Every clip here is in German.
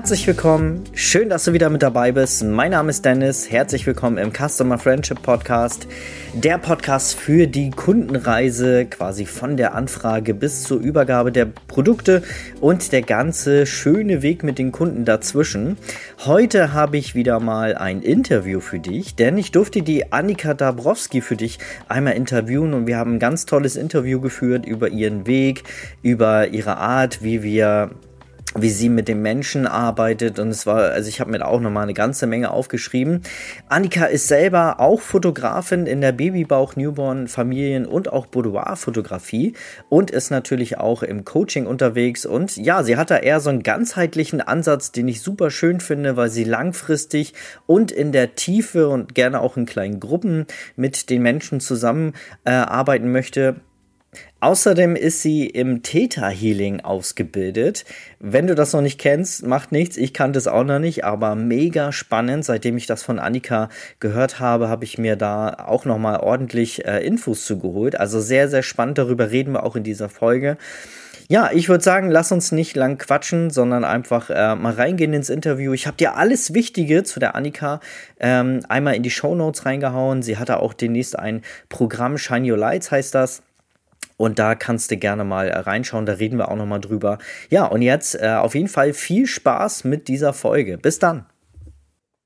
Herzlich willkommen. Schön, dass du wieder mit dabei bist. Mein Name ist Dennis. Herzlich willkommen im Customer Friendship Podcast. Der Podcast für die Kundenreise, quasi von der Anfrage bis zur Übergabe der Produkte und der ganze schöne Weg mit den Kunden dazwischen. Heute habe ich wieder mal ein Interview für dich, denn ich durfte die Annika Dabrowski für dich einmal interviewen und wir haben ein ganz tolles Interview geführt über ihren Weg, über ihre Art, wie wir wie sie mit den Menschen arbeitet. Und es war, also ich habe mir auch nochmal eine ganze Menge aufgeschrieben. Annika ist selber auch Fotografin in der Babybauch, Newborn, Familien und auch Boudoir-Fotografie und ist natürlich auch im Coaching unterwegs. Und ja, sie hat da eher so einen ganzheitlichen Ansatz, den ich super schön finde, weil sie langfristig und in der Tiefe und gerne auch in kleinen Gruppen mit den Menschen zusammen äh, möchte Außerdem ist sie im Theta Healing ausgebildet. Wenn du das noch nicht kennst, macht nichts. Ich kannte es auch noch nicht, aber mega spannend. Seitdem ich das von Annika gehört habe, habe ich mir da auch noch mal ordentlich äh, Infos zugeholt. Also sehr, sehr spannend. Darüber reden wir auch in dieser Folge. Ja, ich würde sagen, lass uns nicht lang quatschen, sondern einfach äh, mal reingehen ins Interview. Ich habe dir alles Wichtige zu der Annika ähm, einmal in die Show Notes reingehauen. Sie hatte auch demnächst ein Programm, Shine Your Lights heißt das und da kannst du gerne mal äh, reinschauen, da reden wir auch nochmal drüber. Ja, und jetzt äh, auf jeden Fall viel Spaß mit dieser Folge. Bis dann.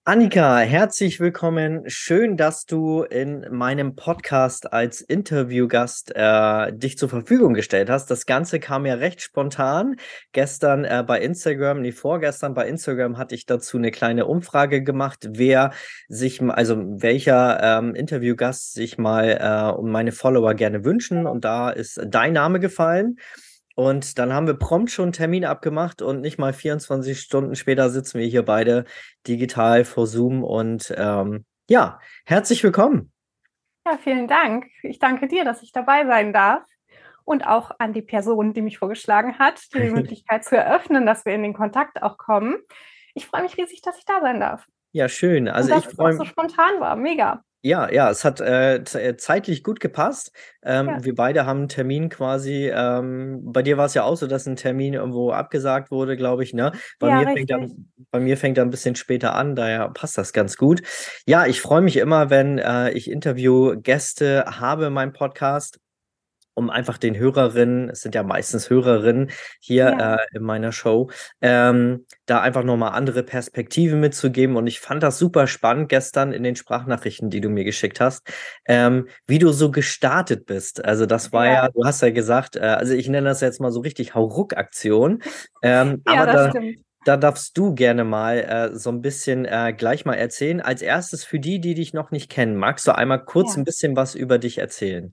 Annika, herzlich willkommen. Schön, dass du in meinem Podcast als Interviewgast äh, dich zur Verfügung gestellt hast. Das Ganze kam ja recht spontan. Gestern äh, bei Instagram, nee, vorgestern bei Instagram hatte ich dazu eine kleine Umfrage gemacht, wer sich, also welcher ähm, Interviewgast sich mal äh, um meine Follower gerne wünschen. Und da ist dein Name gefallen. Und dann haben wir prompt schon einen Termin abgemacht und nicht mal 24 Stunden später sitzen wir hier beide digital vor Zoom. Und ähm, ja, herzlich willkommen. Ja, vielen Dank. Ich danke dir, dass ich dabei sein darf. Und auch an die Person, die mich vorgeschlagen hat, die Möglichkeit zu eröffnen, dass wir in den Kontakt auch kommen. Ich freue mich riesig, dass ich da sein darf. Ja, schön. Also und ich freue mich. so spontan war, mega. Ja, ja, es hat äh, äh, zeitlich gut gepasst. Ähm, ja. Wir beide haben einen Termin quasi. Ähm, bei dir war es ja auch so, dass ein Termin irgendwo abgesagt wurde, glaube ich. Ne? Bei, ja, mir fängt er, bei mir fängt er ein bisschen später an, daher passt das ganz gut. Ja, ich freue mich immer, wenn äh, ich Interviewgäste habe in meinem Podcast um einfach den Hörerinnen, es sind ja meistens Hörerinnen hier ja. äh, in meiner Show, ähm, da einfach nochmal andere Perspektiven mitzugeben. Und ich fand das super spannend gestern in den Sprachnachrichten, die du mir geschickt hast, ähm, wie du so gestartet bist. Also das war ja, ja du hast ja gesagt, äh, also ich nenne das jetzt mal so richtig Hauruck-Aktion. Ähm, ja, aber das da, stimmt. Da darfst du gerne mal äh, so ein bisschen äh, gleich mal erzählen. Als erstes für die, die dich noch nicht kennen, magst du einmal kurz ja. ein bisschen was über dich erzählen?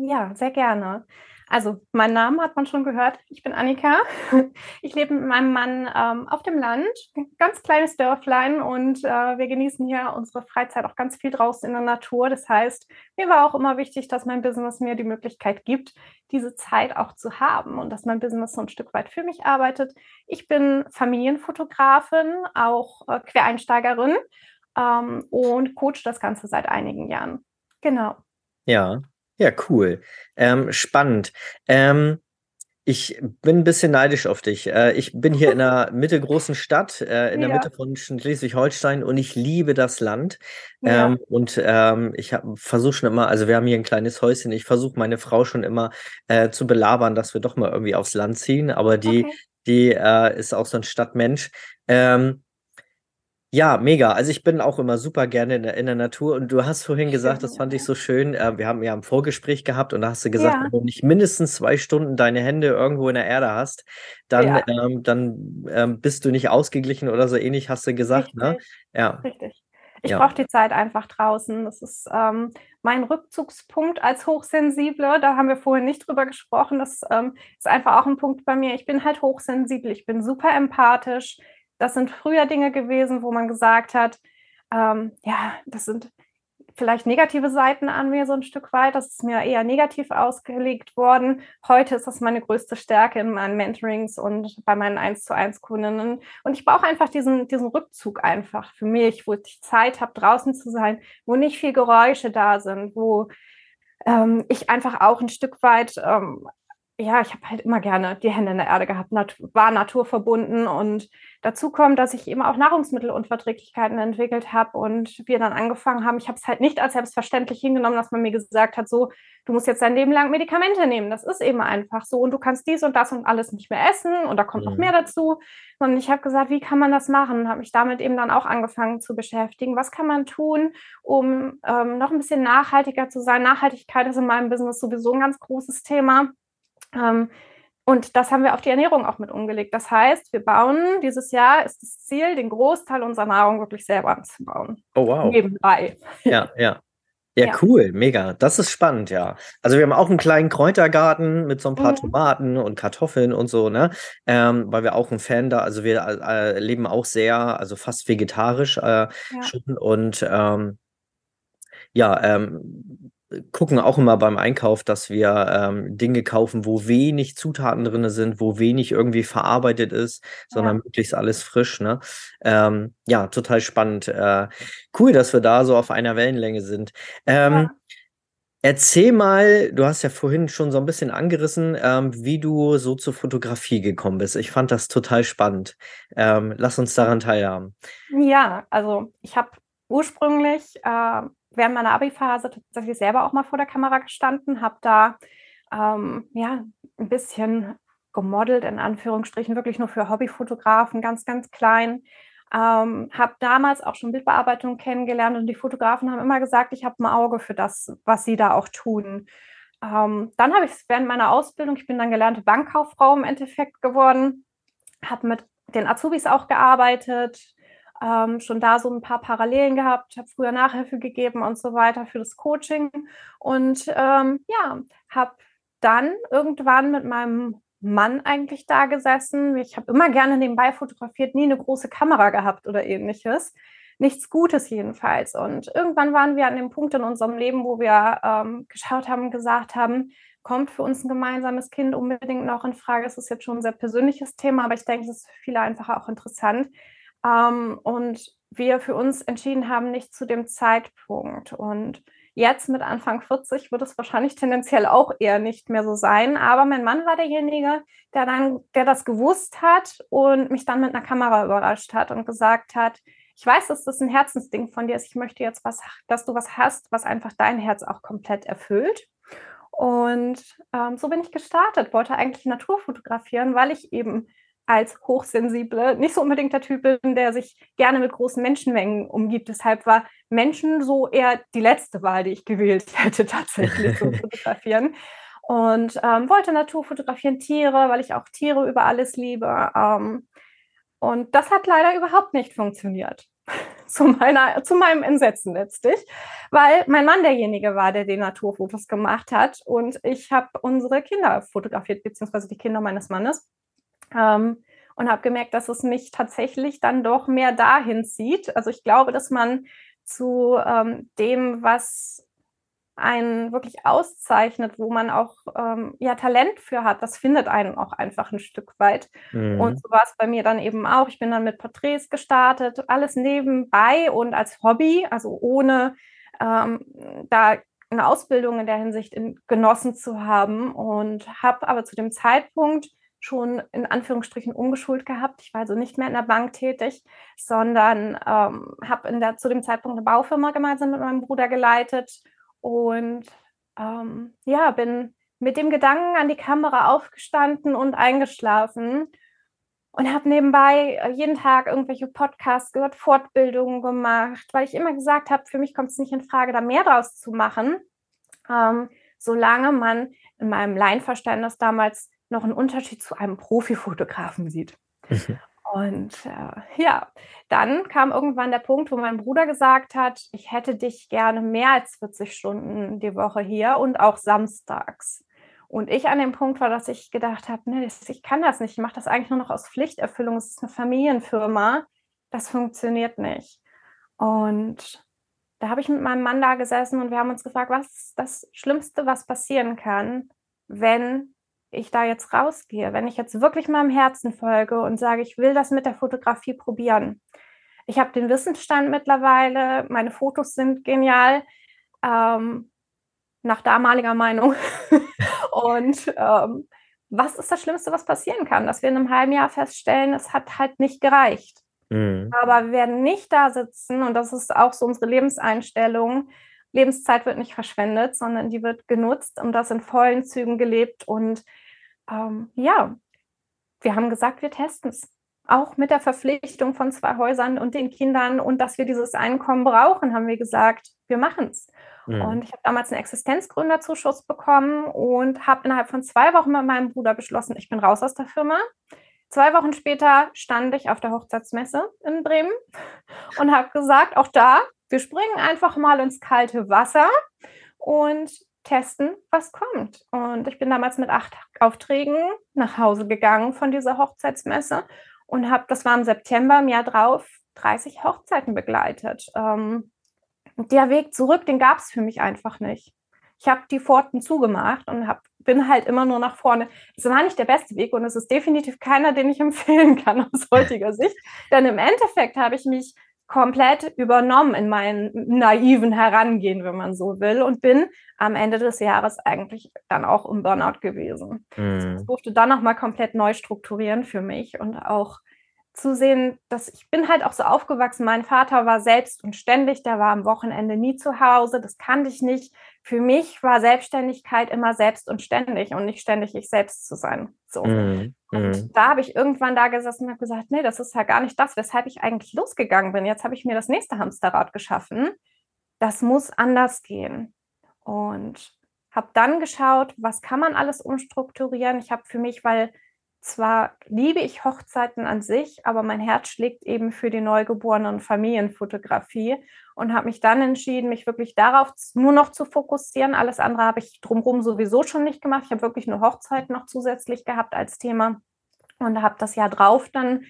Ja, sehr gerne. Also, meinen Namen hat man schon gehört. Ich bin Annika. Ich lebe mit meinem Mann ähm, auf dem Land, ganz kleines Dörflein und äh, wir genießen hier unsere Freizeit auch ganz viel draußen in der Natur. Das heißt, mir war auch immer wichtig, dass mein Business mir die Möglichkeit gibt, diese Zeit auch zu haben und dass mein Business so ein Stück weit für mich arbeitet. Ich bin Familienfotografin, auch äh, Quereinsteigerin ähm, und coach das Ganze seit einigen Jahren. Genau. Ja, ja, cool. Ähm, spannend. Ähm, ich bin ein bisschen neidisch auf dich. Äh, ich bin hier in einer mittelgroßen Stadt, äh, in der Mitte von Schleswig-Holstein und ich liebe das Land. Ja. Ähm, und ähm, ich versuche schon immer, also wir haben hier ein kleines Häuschen, ich versuche meine Frau schon immer äh, zu belabern, dass wir doch mal irgendwie aufs Land ziehen, aber die, okay. die äh, ist auch so ein Stadtmensch. Ähm, ja, mega. Also ich bin auch immer super gerne in der, in der Natur. Und du hast vorhin gesagt, das fand ich so schön. Äh, wir haben ja ein Vorgespräch gehabt und da hast du gesagt, ja. wenn du nicht mindestens zwei Stunden deine Hände irgendwo in der Erde hast, dann, ja. ähm, dann ähm, bist du nicht ausgeglichen oder so ähnlich, hast du gesagt. Ne? Richtig. Ne? Ja. Richtig. Ich ja. brauche die Zeit einfach draußen. Das ist ähm, mein Rückzugspunkt als Hochsensible. Da haben wir vorhin nicht drüber gesprochen. Das ähm, ist einfach auch ein Punkt bei mir. Ich bin halt hochsensibel. Ich bin super empathisch das sind früher Dinge gewesen, wo man gesagt hat, ähm, ja, das sind vielleicht negative Seiten an mir so ein Stück weit. Das ist mir eher negativ ausgelegt worden. Heute ist das meine größte Stärke in meinen Mentorings und bei meinen 1 zu 1 Kundinnen. Und ich brauche einfach diesen, diesen Rückzug einfach für mich, wo ich Zeit habe, draußen zu sein, wo nicht viel Geräusche da sind, wo ähm, ich einfach auch ein Stück weit ähm, ja, ich habe halt immer gerne die Hände in der Erde gehabt, nat war naturverbunden und dazu kommt, dass ich eben auch Nahrungsmittelunverträglichkeiten entwickelt habe und wir dann angefangen haben, ich habe es halt nicht als selbstverständlich hingenommen, dass man mir gesagt hat, so, du musst jetzt dein Leben lang Medikamente nehmen, das ist eben einfach so und du kannst dies und das und alles nicht mehr essen und da kommt mhm. noch mehr dazu. Und ich habe gesagt, wie kann man das machen, habe mich damit eben dann auch angefangen zu beschäftigen, was kann man tun, um ähm, noch ein bisschen nachhaltiger zu sein, Nachhaltigkeit ist in meinem Business sowieso ein ganz großes Thema und das haben wir auf die Ernährung auch mit umgelegt. Das heißt, wir bauen dieses Jahr ist das Ziel, den Großteil unserer Nahrung wirklich selber anzubauen. Oh wow. Nebenbei. Ja, ja. Ja, ja, cool, mega. Das ist spannend, ja. Also wir haben auch einen kleinen Kräutergarten mit so ein paar mhm. Tomaten und Kartoffeln und so, ne? Ähm, weil wir auch ein Fan da, also wir äh, leben auch sehr, also fast vegetarisch äh, ja. schon und ähm, ja, ähm, gucken auch immer beim Einkauf, dass wir ähm, Dinge kaufen, wo wenig Zutaten drin sind, wo wenig irgendwie verarbeitet ist, sondern ja. möglichst alles frisch. Ne? Ähm, ja, total spannend. Äh, cool, dass wir da so auf einer Wellenlänge sind. Ähm, ja. Erzähl mal, du hast ja vorhin schon so ein bisschen angerissen, ähm, wie du so zur Fotografie gekommen bist. Ich fand das total spannend. Ähm, lass uns daran teilhaben. Ja, also ich habe ursprünglich äh, während meiner Abi-Phase tatsächlich selber auch mal vor der Kamera gestanden, habe da ähm, ja ein bisschen gemodelt, in Anführungsstrichen, wirklich nur für Hobbyfotografen, ganz, ganz klein. Ähm, habe damals auch schon Bildbearbeitung kennengelernt und die Fotografen haben immer gesagt, ich habe ein Auge für das, was sie da auch tun. Ähm, dann habe ich es während meiner Ausbildung, ich bin dann gelernte Bankkauffrau im Endeffekt geworden, habe mit den Azubis auch gearbeitet, ähm, schon da so ein paar Parallelen gehabt, habe früher Nachhilfe gegeben und so weiter für das Coaching und ähm, ja, habe dann irgendwann mit meinem Mann eigentlich da gesessen. Ich habe immer gerne nebenbei fotografiert, nie eine große Kamera gehabt oder ähnliches. Nichts Gutes jedenfalls. Und irgendwann waren wir an dem Punkt in unserem Leben, wo wir ähm, geschaut haben, gesagt haben, kommt für uns ein gemeinsames Kind unbedingt noch in Frage. Es ist jetzt schon ein sehr persönliches Thema, aber ich denke, es ist für viele einfach auch interessant. Ähm, und wir für uns entschieden haben, nicht zu dem Zeitpunkt. Und jetzt mit Anfang 40 wird es wahrscheinlich tendenziell auch eher nicht mehr so sein. Aber mein Mann war derjenige, der dann, der das gewusst hat und mich dann mit einer Kamera überrascht hat und gesagt hat, ich weiß, dass das ein Herzensding von dir ist. Ich möchte jetzt was, dass du was hast, was einfach dein Herz auch komplett erfüllt. Und ähm, so bin ich gestartet, wollte eigentlich Natur fotografieren, weil ich eben als Hochsensible nicht so unbedingt der Typ bin, der sich gerne mit großen Menschenmengen umgibt. Deshalb war Menschen so eher die letzte Wahl, die ich gewählt hätte, tatsächlich zu fotografieren. Und ähm, wollte Natur fotografieren, Tiere, weil ich auch Tiere über alles liebe. Ähm, und das hat leider überhaupt nicht funktioniert. zu, meiner, zu meinem Entsetzen letztlich, weil mein Mann derjenige war, der die Naturfotos gemacht hat und ich habe unsere Kinder fotografiert, beziehungsweise die Kinder meines Mannes. Ähm, und habe gemerkt, dass es mich tatsächlich dann doch mehr dahin zieht. Also ich glaube, dass man zu ähm, dem, was einen wirklich auszeichnet, wo man auch ähm, ja Talent für hat, das findet einen auch einfach ein Stück weit. Mhm. Und so war es bei mir dann eben auch. Ich bin dann mit Porträts gestartet, alles nebenbei und als Hobby, also ohne ähm, da eine Ausbildung in der Hinsicht in, genossen zu haben und habe aber zu dem Zeitpunkt schon in Anführungsstrichen umgeschult gehabt. Ich war also nicht mehr in der Bank tätig, sondern ähm, habe zu dem Zeitpunkt eine Baufirma gemeinsam mit meinem Bruder geleitet und ähm, ja, bin mit dem Gedanken an die Kamera aufgestanden und eingeschlafen und habe nebenbei äh, jeden Tag irgendwelche Podcasts gehört, Fortbildungen gemacht, weil ich immer gesagt habe, für mich kommt es nicht in Frage, da mehr draus zu machen, ähm, solange man in meinem Laienverständnis damals noch einen Unterschied zu einem Profifotografen sieht. Mhm. Und äh, ja, dann kam irgendwann der Punkt, wo mein Bruder gesagt hat, ich hätte dich gerne mehr als 40 Stunden die Woche hier und auch samstags. Und ich an dem Punkt war, dass ich gedacht habe, nee, ich kann das nicht, ich mache das eigentlich nur noch aus Pflichterfüllung, es ist eine Familienfirma, das funktioniert nicht. Und da habe ich mit meinem Mann da gesessen und wir haben uns gefragt, was ist das Schlimmste, was passieren kann, wenn ich da jetzt rausgehe, wenn ich jetzt wirklich meinem Herzen folge und sage, ich will das mit der Fotografie probieren. Ich habe den Wissensstand mittlerweile, meine Fotos sind genial, ähm, nach damaliger Meinung. und ähm, was ist das Schlimmste, was passieren kann? Dass wir in einem halben Jahr feststellen, es hat halt nicht gereicht. Mhm. Aber wir werden nicht da sitzen, und das ist auch so unsere Lebenseinstellung. Lebenszeit wird nicht verschwendet, sondern die wird genutzt und das in vollen Zügen gelebt. Und ähm, ja, wir haben gesagt, wir testen es. Auch mit der Verpflichtung von zwei Häusern und den Kindern und dass wir dieses Einkommen brauchen, haben wir gesagt, wir machen es. Mhm. Und ich habe damals einen Existenzgründerzuschuss bekommen und habe innerhalb von zwei Wochen mit meinem Bruder beschlossen, ich bin raus aus der Firma. Zwei Wochen später stand ich auf der Hochzeitsmesse in Bremen und habe gesagt, auch da, wir springen einfach mal ins kalte Wasser und testen, was kommt. Und ich bin damals mit acht Aufträgen nach Hause gegangen von dieser Hochzeitsmesse und habe, das war im September im Jahr drauf, 30 Hochzeiten begleitet. Ähm, der Weg zurück, den gab es für mich einfach nicht. Ich habe die Pforten zugemacht und hab, bin halt immer nur nach vorne. Es war nicht der beste Weg und es ist definitiv keiner, den ich empfehlen kann aus heutiger Sicht. Denn im Endeffekt habe ich mich komplett übernommen in meinen naiven Herangehen, wenn man so will, und bin am Ende des Jahres eigentlich dann auch im Burnout gewesen. Mhm. Ich durfte dann nochmal komplett neu strukturieren für mich und auch zu sehen, dass ich bin halt auch so aufgewachsen. Mein Vater war selbst und ständig, der war am Wochenende nie zu Hause, das kannte ich nicht. Für mich war Selbstständigkeit immer selbst und ständig und nicht ständig ich selbst zu sein. So. Mm, und mm. da habe ich irgendwann da gesessen und habe gesagt, nee, das ist ja gar nicht das, weshalb ich eigentlich losgegangen bin. Jetzt habe ich mir das nächste Hamsterrad geschaffen. Das muss anders gehen. Und habe dann geschaut, was kann man alles umstrukturieren. Ich habe für mich, weil zwar liebe ich Hochzeiten an sich, aber mein Herz schlägt eben für die neugeborenen Familienfotografie und habe mich dann entschieden, mich wirklich darauf nur noch zu fokussieren. Alles andere habe ich drumherum sowieso schon nicht gemacht. Ich habe wirklich nur Hochzeiten noch zusätzlich gehabt als Thema und habe das Jahr drauf dann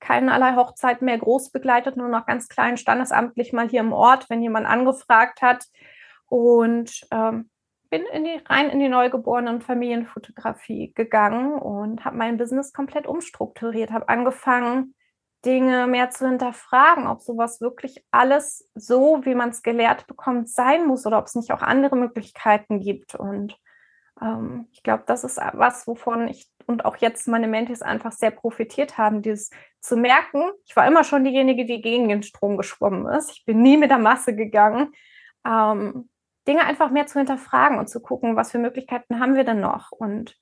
keinerlei Hochzeit mehr groß begleitet, nur noch ganz klein standesamtlich mal hier im Ort, wenn jemand angefragt hat. Und ähm, bin in die, rein in die neugeborenen Familienfotografie gegangen und habe mein Business komplett umstrukturiert, habe angefangen, Dinge mehr zu hinterfragen, ob sowas wirklich alles so, wie man es gelehrt bekommt, sein muss oder ob es nicht auch andere Möglichkeiten gibt. Und ähm, ich glaube, das ist was, wovon ich und auch jetzt meine Mentis einfach sehr profitiert haben, dieses zu merken, ich war immer schon diejenige, die gegen den Strom geschwommen ist. Ich bin nie mit der Masse gegangen. Ähm, Dinge einfach mehr zu hinterfragen und zu gucken, was für Möglichkeiten haben wir denn noch und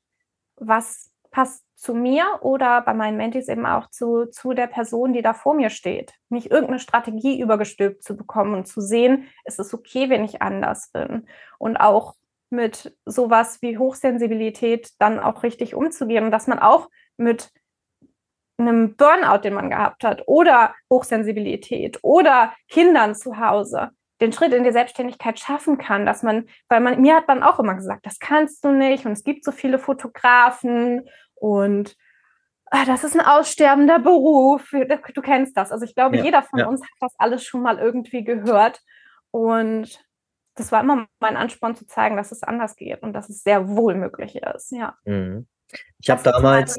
was passt zu mir oder bei meinen Mentis eben auch zu, zu der Person, die da vor mir steht. Nicht irgendeine Strategie übergestülpt zu bekommen und zu sehen, ist es okay, wenn ich anders bin. Und auch mit sowas wie Hochsensibilität dann auch richtig umzugehen und dass man auch mit einem Burnout, den man gehabt hat, oder Hochsensibilität oder Kindern zu Hause, den Schritt in die Selbstständigkeit schaffen kann, dass man, weil man, mir hat man auch immer gesagt, das kannst du nicht und es gibt so viele Fotografen und ah, das ist ein aussterbender Beruf. Du kennst das. Also ich glaube, ja, jeder von ja. uns hat das alles schon mal irgendwie gehört und das war immer mein Ansporn zu zeigen, dass es anders geht und dass es sehr wohl möglich ist. Ja. Mhm. Ich habe damals,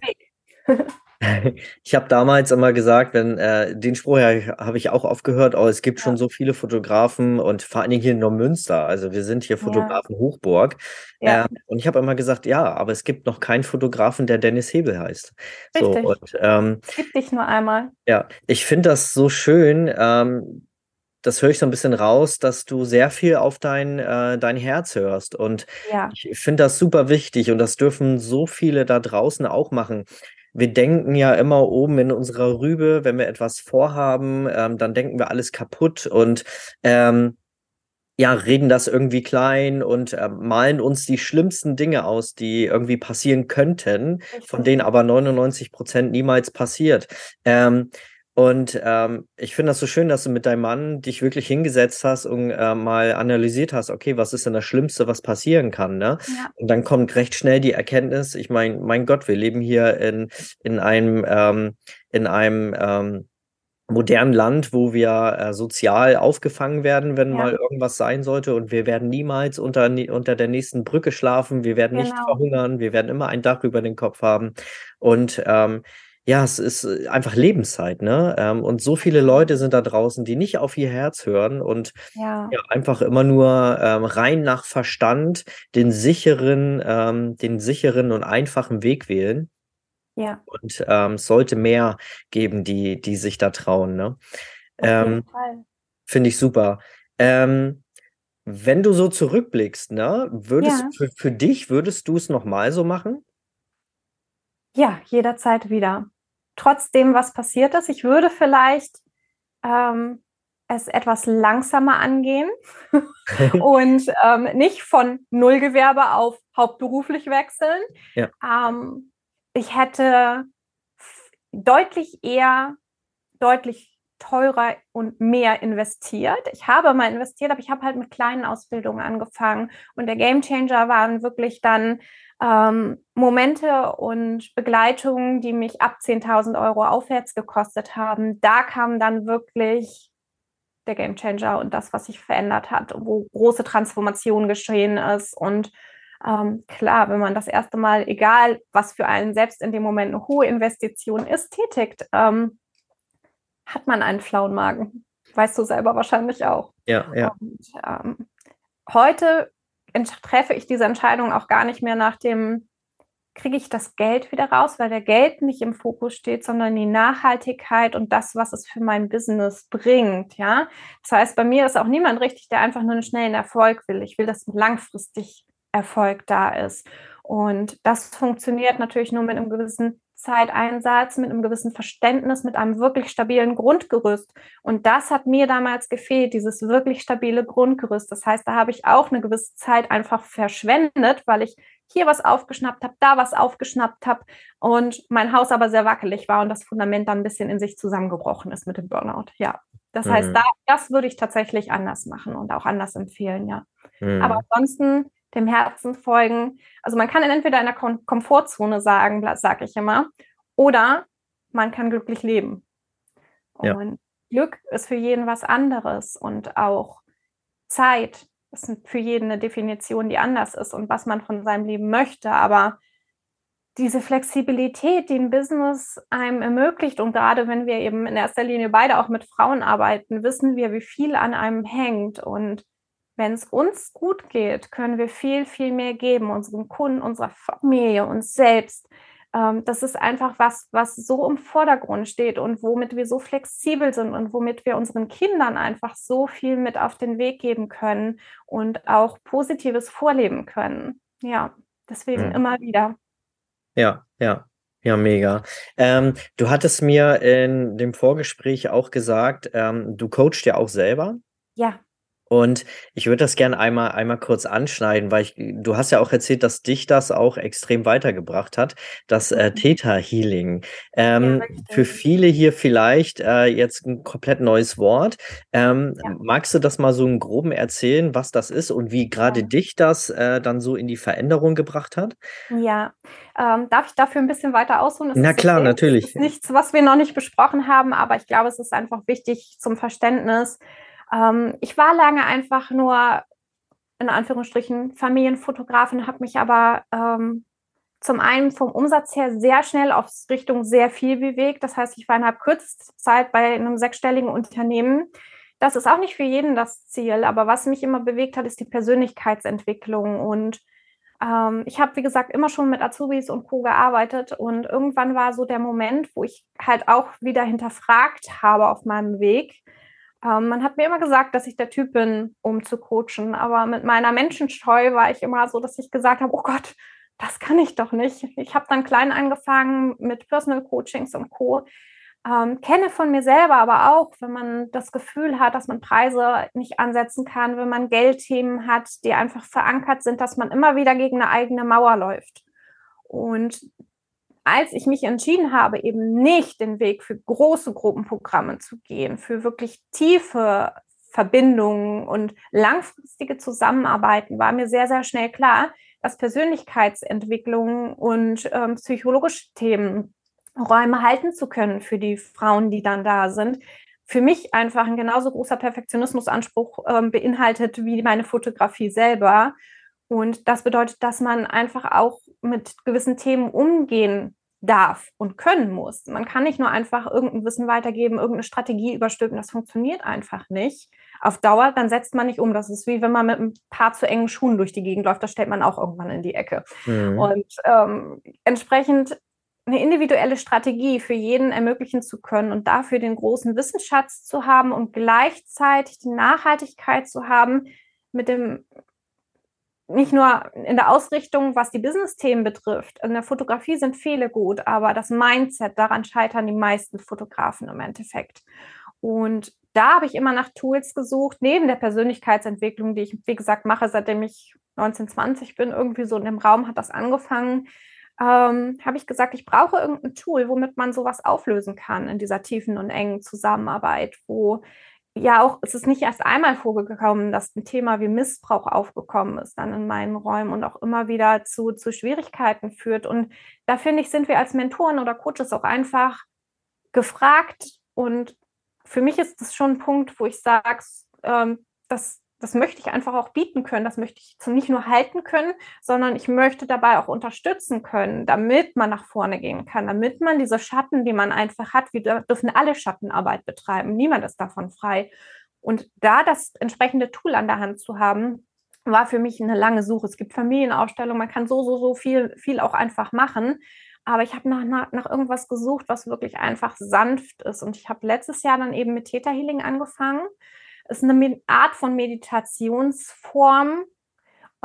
Ich habe damals immer gesagt, wenn äh, den Spruch ja, habe ich auch aufgehört, oh, es gibt ja. schon so viele Fotografen und vor allen Dingen hier in Neumünster. Also wir sind hier Fotografen. Hochburg. Ja. Äh, und ich habe immer gesagt, ja, aber es gibt noch keinen Fotografen, der Dennis Hebel heißt. Richtig. So, und, ähm, Gib dich nur einmal. Ja, ich finde das so schön. Ähm, das höre ich so ein bisschen raus, dass du sehr viel auf dein, äh, dein Herz hörst. Und ja. ich finde das super wichtig und das dürfen so viele da draußen auch machen wir denken ja immer oben in unserer Rübe, wenn wir etwas vorhaben, ähm, dann denken wir alles kaputt und ähm, ja, reden das irgendwie klein und äh, malen uns die schlimmsten Dinge aus, die irgendwie passieren könnten, von denen aber 99 Prozent niemals passiert. Ähm, und ähm, ich finde das so schön, dass du mit deinem Mann dich wirklich hingesetzt hast und äh, mal analysiert hast, okay, was ist denn das Schlimmste, was passieren kann, ne? Ja. Und dann kommt recht schnell die Erkenntnis, ich meine, mein Gott, wir leben hier in, in einem, ähm, in einem ähm, modernen Land, wo wir äh, sozial aufgefangen werden, wenn ja. mal irgendwas sein sollte. Und wir werden niemals unter, unter der nächsten Brücke schlafen, wir werden genau. nicht verhungern, wir werden immer ein Dach über den Kopf haben. Und ähm, ja, es ist äh, einfach Lebenszeit, ne? Ähm, und so viele Leute sind da draußen, die nicht auf ihr Herz hören und ja. ja einfach immer nur ähm, rein nach Verstand den sicheren, ähm, den sicheren und einfachen Weg wählen. Ja. Und ähm, es sollte mehr geben, die, die sich da trauen, ne? Ähm, Finde ich super. Ähm, wenn du so zurückblickst, ne, würdest ja. für, für dich, würdest du es nochmal so machen? Ja, jederzeit wieder. Trotzdem, was passiert ist, ich würde vielleicht ähm, es etwas langsamer angehen und ähm, nicht von Nullgewerbe auf hauptberuflich wechseln. Ja. Ähm, ich hätte deutlich eher, deutlich teurer und mehr investiert. Ich habe mal investiert, aber ich habe halt mit kleinen Ausbildungen angefangen. Und der Game Changer waren wirklich dann ähm, Momente und Begleitungen, die mich ab 10.000 Euro aufwärts gekostet haben. Da kam dann wirklich der Game Changer und das, was sich verändert hat, wo große Transformation geschehen ist. Und ähm, klar, wenn man das erste Mal, egal was für einen selbst in dem Moment eine hohe Investition ist, tätigt, ähm, hat man einen flauen Magen. Weißt du selber wahrscheinlich auch. Ja, ja. Und, ähm, heute treffe ich diese Entscheidung auch gar nicht mehr nach dem, kriege ich das Geld wieder raus, weil der Geld nicht im Fokus steht, sondern die Nachhaltigkeit und das, was es für mein Business bringt. Ja, das heißt, bei mir ist auch niemand richtig, der einfach nur einen schnellen Erfolg will. Ich will, dass langfristig Erfolg da ist. Und das funktioniert natürlich nur mit einem gewissen Zeiteinsatz, mit einem gewissen Verständnis, mit einem wirklich stabilen Grundgerüst. Und das hat mir damals gefehlt, dieses wirklich stabile Grundgerüst. Das heißt, da habe ich auch eine gewisse Zeit einfach verschwendet, weil ich hier was aufgeschnappt habe, da was aufgeschnappt habe und mein Haus aber sehr wackelig war und das Fundament dann ein bisschen in sich zusammengebrochen ist mit dem Burnout. Ja. Das mhm. heißt, da, das würde ich tatsächlich anders machen und auch anders empfehlen, ja. Mhm. Aber ansonsten dem Herzen folgen. Also man kann entweder in der Kom Komfortzone sagen, sage ich immer, oder man kann glücklich leben. Ja. Und Glück ist für jeden was anderes und auch Zeit ist für jeden eine Definition, die anders ist und was man von seinem Leben möchte. Aber diese Flexibilität, die ein Business einem ermöglicht und gerade wenn wir eben in erster Linie beide auch mit Frauen arbeiten, wissen wir, wie viel an einem hängt und wenn es uns gut geht, können wir viel, viel mehr geben, unseren Kunden, unserer Familie, uns selbst. Ähm, das ist einfach was, was so im Vordergrund steht und womit wir so flexibel sind und womit wir unseren Kindern einfach so viel mit auf den Weg geben können und auch Positives vorleben können. Ja, deswegen mhm. immer wieder. Ja, ja. Ja, mega. Ähm, du hattest mir in dem Vorgespräch auch gesagt, ähm, du coachst ja auch selber. Ja. Und ich würde das gerne einmal, einmal kurz anschneiden, weil ich, du hast ja auch erzählt, dass dich das auch extrem weitergebracht hat, das äh, mhm. Theta Healing. Ähm, ja, für viele hier vielleicht äh, jetzt ein komplett neues Wort. Ähm, ja. Magst du das mal so im Groben erzählen, was das ist und wie gerade ja. dich das äh, dann so in die Veränderung gebracht hat? Ja, ähm, darf ich dafür ein bisschen weiter ausholen? Das Na klar, natürlich. nichts, was wir noch nicht besprochen haben, aber ich glaube, es ist einfach wichtig zum Verständnis ähm, ich war lange einfach nur in Anführungsstrichen Familienfotografin, habe mich aber ähm, zum einen vom Umsatz her sehr schnell auf Richtung sehr viel bewegt. Das heißt, ich war innerhalb kürzester Zeit bei einem sechsstelligen Unternehmen. Das ist auch nicht für jeden das Ziel, aber was mich immer bewegt hat, ist die Persönlichkeitsentwicklung. Und ähm, ich habe, wie gesagt, immer schon mit Azubis und Co. gearbeitet und irgendwann war so der Moment, wo ich halt auch wieder hinterfragt habe auf meinem Weg, ähm, man hat mir immer gesagt, dass ich der Typ bin, um zu coachen, aber mit meiner Menschenscheu war ich immer so, dass ich gesagt habe, oh Gott, das kann ich doch nicht. Ich habe dann klein angefangen mit Personal Coachings und Co. Ähm, kenne von mir selber aber auch, wenn man das Gefühl hat, dass man Preise nicht ansetzen kann, wenn man Geldthemen hat, die einfach verankert sind, dass man immer wieder gegen eine eigene Mauer läuft. Und als ich mich entschieden habe, eben nicht den Weg für große Gruppenprogramme zu gehen, für wirklich tiefe Verbindungen und langfristige Zusammenarbeiten, war mir sehr, sehr schnell klar, dass Persönlichkeitsentwicklung und ähm, psychologische Themen Räume halten zu können für die Frauen, die dann da sind, für mich einfach ein genauso großer Perfektionismusanspruch ähm, beinhaltet wie meine Fotografie selber. Und das bedeutet, dass man einfach auch mit gewissen Themen umgehen darf und können muss. Man kann nicht nur einfach irgendein Wissen weitergeben, irgendeine Strategie überstülpen. Das funktioniert einfach nicht. Auf Dauer, dann setzt man nicht um. Das ist wie wenn man mit ein paar zu engen Schuhen durch die Gegend läuft, da stellt man auch irgendwann in die Ecke. Mhm. Und ähm, entsprechend eine individuelle Strategie für jeden ermöglichen zu können und dafür den großen Wissensschatz zu haben und gleichzeitig die Nachhaltigkeit zu haben mit dem nicht nur in der Ausrichtung, was die Business-Themen betrifft. In der Fotografie sind viele gut, aber das Mindset, daran scheitern die meisten Fotografen im Endeffekt. Und da habe ich immer nach Tools gesucht, neben der Persönlichkeitsentwicklung, die ich, wie gesagt, mache, seitdem ich 1920 bin, irgendwie so in dem Raum hat das angefangen, ähm, habe ich gesagt, ich brauche irgendein Tool, womit man sowas auflösen kann in dieser tiefen und engen Zusammenarbeit, wo ja auch, es ist nicht erst einmal vorgekommen, dass ein Thema wie Missbrauch aufgekommen ist dann in meinen Räumen und auch immer wieder zu, zu Schwierigkeiten führt. Und da finde ich, sind wir als Mentoren oder Coaches auch einfach gefragt. Und für mich ist das schon ein Punkt, wo ich sage, ähm, das das möchte ich einfach auch bieten können. Das möchte ich nicht nur halten können, sondern ich möchte dabei auch unterstützen können, damit man nach vorne gehen kann, damit man diese Schatten, die man einfach hat, wir dürfen alle Schattenarbeit betreiben. Niemand ist davon frei. Und da das entsprechende Tool an der Hand zu haben, war für mich eine lange Suche. Es gibt Familienausstellungen, man kann so, so, so viel, viel auch einfach machen. Aber ich habe nach, nach, nach irgendwas gesucht, was wirklich einfach sanft ist. Und ich habe letztes Jahr dann eben mit Theta Healing angefangen ist eine Art von Meditationsform,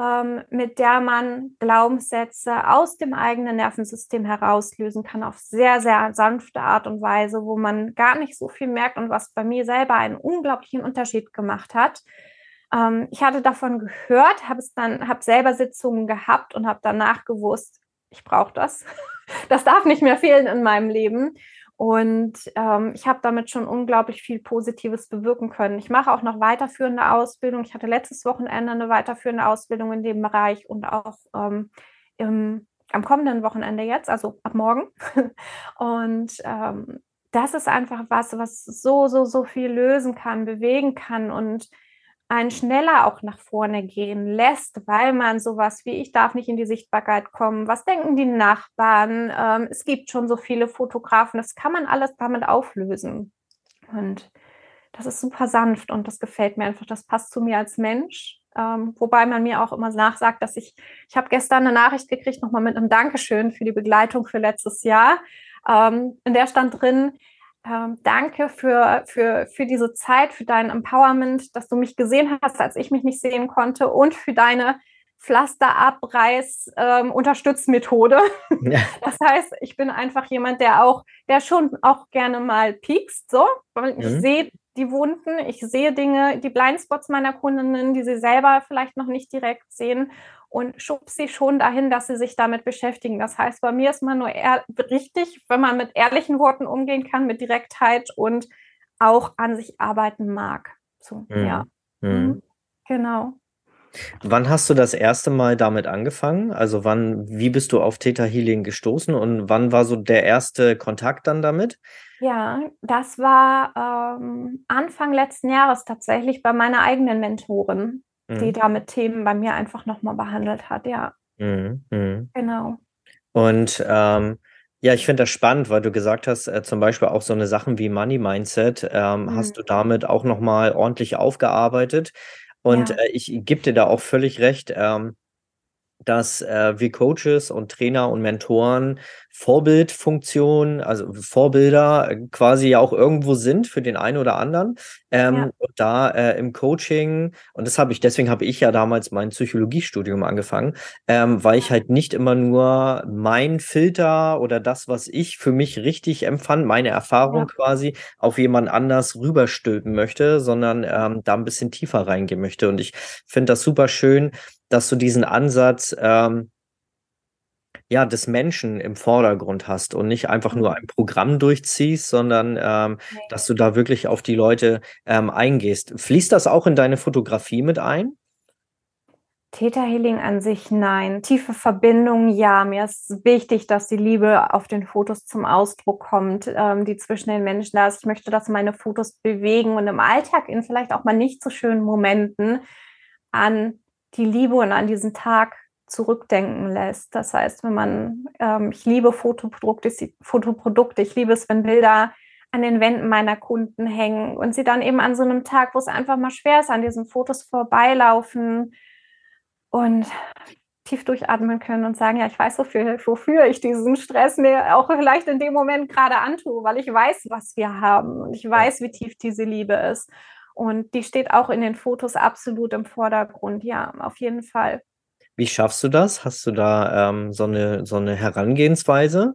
ähm, mit der man Glaubenssätze aus dem eigenen Nervensystem herauslösen kann auf sehr, sehr sanfte Art und Weise, wo man gar nicht so viel merkt und was bei mir selber einen unglaublichen Unterschied gemacht hat. Ähm, ich hatte davon gehört, habe es dann, habe selber Sitzungen gehabt und habe danach gewusst, ich brauche das. Das darf nicht mehr fehlen in meinem Leben. Und ähm, ich habe damit schon unglaublich viel Positives bewirken können. Ich mache auch noch weiterführende Ausbildung. Ich hatte letztes Wochenende eine weiterführende Ausbildung in dem Bereich und auch ähm, im, am kommenden Wochenende jetzt, also ab morgen. und ähm, das ist einfach was, was so, so, so viel lösen kann, bewegen kann und einen schneller auch nach vorne gehen lässt, weil man sowas wie ich darf nicht in die Sichtbarkeit kommen, was denken die Nachbarn, ähm, es gibt schon so viele Fotografen, das kann man alles damit auflösen. Und das ist super sanft und das gefällt mir einfach, das passt zu mir als Mensch. Ähm, wobei man mir auch immer nachsagt, dass ich, ich habe gestern eine Nachricht gekriegt, nochmal mit einem Dankeschön für die Begleitung für letztes Jahr. Ähm, in der stand drin, ähm, danke für, für, für diese Zeit, für dein Empowerment, dass du mich gesehen hast, als ich mich nicht sehen konnte und für deine Pflasterabreiß-Unterstützmethode. Ähm, ja. Das heißt, ich bin einfach jemand, der auch, der schon auch gerne mal piekst, so, weil ich mhm. sehe die Wunden, ich sehe Dinge, die Blindspots meiner Kundinnen, die sie selber vielleicht noch nicht direkt sehen und schub sie schon dahin, dass sie sich damit beschäftigen. Das heißt, bei mir ist man nur richtig, wenn man mit ehrlichen Worten umgehen kann, mit Direktheit und auch an sich arbeiten mag. So, mhm. ja. Mhm. mhm. Genau. Wann hast du das erste Mal damit angefangen? Also wann, wie bist du auf Theta Healing gestoßen und wann war so der erste Kontakt dann damit? Ja, das war ähm, Anfang letzten Jahres tatsächlich bei meiner eigenen Mentorin mhm. die damit Themen bei mir einfach nochmal behandelt hat, ja. Mhm. Mhm. Genau. Und ähm, ja, ich finde das spannend, weil du gesagt hast, äh, zum Beispiel auch so eine Sachen wie Money Mindset ähm, hast mhm. du damit auch nochmal ordentlich aufgearbeitet. Und ja. äh, ich gebe dir da auch völlig recht. Ähm, dass äh, wir Coaches und Trainer und Mentoren Vorbildfunktion, also Vorbilder äh, quasi ja auch irgendwo sind für den einen oder anderen. Ähm, ja. Und da äh, im Coaching, und das habe ich, deswegen habe ich ja damals mein Psychologiestudium angefangen, ähm, weil ich halt nicht immer nur mein Filter oder das, was ich für mich richtig empfand, meine Erfahrung ja. quasi auf jemand anders rüberstülpen möchte, sondern ähm, da ein bisschen tiefer reingehen möchte. Und ich finde das super schön, dass du diesen Ansatz ähm, ja, des Menschen im Vordergrund hast und nicht einfach nur mhm. ein Programm durchziehst, sondern ähm, dass du da wirklich auf die Leute ähm, eingehst. Fließt das auch in deine Fotografie mit ein? Täterhealing an sich nein. Tiefe Verbindung, ja. Mir ist wichtig, dass die Liebe auf den Fotos zum Ausdruck kommt, ähm, die zwischen den Menschen da ist. Ich möchte, dass meine Fotos bewegen und im Alltag in vielleicht auch mal nicht so schönen Momenten an die Liebe und an diesen Tag zurückdenken lässt. Das heißt, wenn man, ähm, ich liebe Fotoprodukte, Fotoprodukte, ich liebe es, wenn Bilder an den Wänden meiner Kunden hängen und sie dann eben an so einem Tag, wo es einfach mal schwer ist, an diesen Fotos vorbeilaufen und tief durchatmen können und sagen, ja, ich weiß, wofür, wofür ich diesen Stress mir auch vielleicht in dem Moment gerade antue, weil ich weiß, was wir haben und ich weiß, wie tief diese Liebe ist. Und die steht auch in den Fotos absolut im Vordergrund. Ja, auf jeden Fall. Wie schaffst du das? Hast du da ähm, so, eine, so eine Herangehensweise?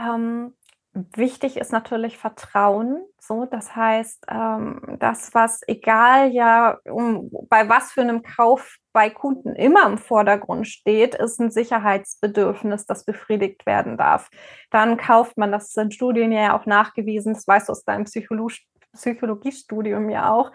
Ähm, wichtig ist natürlich Vertrauen. So, das heißt, ähm, das, was egal ja, um, bei was für einem Kauf bei Kunden immer im Vordergrund steht, ist ein Sicherheitsbedürfnis, das befriedigt werden darf. Dann kauft man, das sind Studien ja auch nachgewiesen, das weißt du aus deinem Psycholo Psychologiestudium ja auch.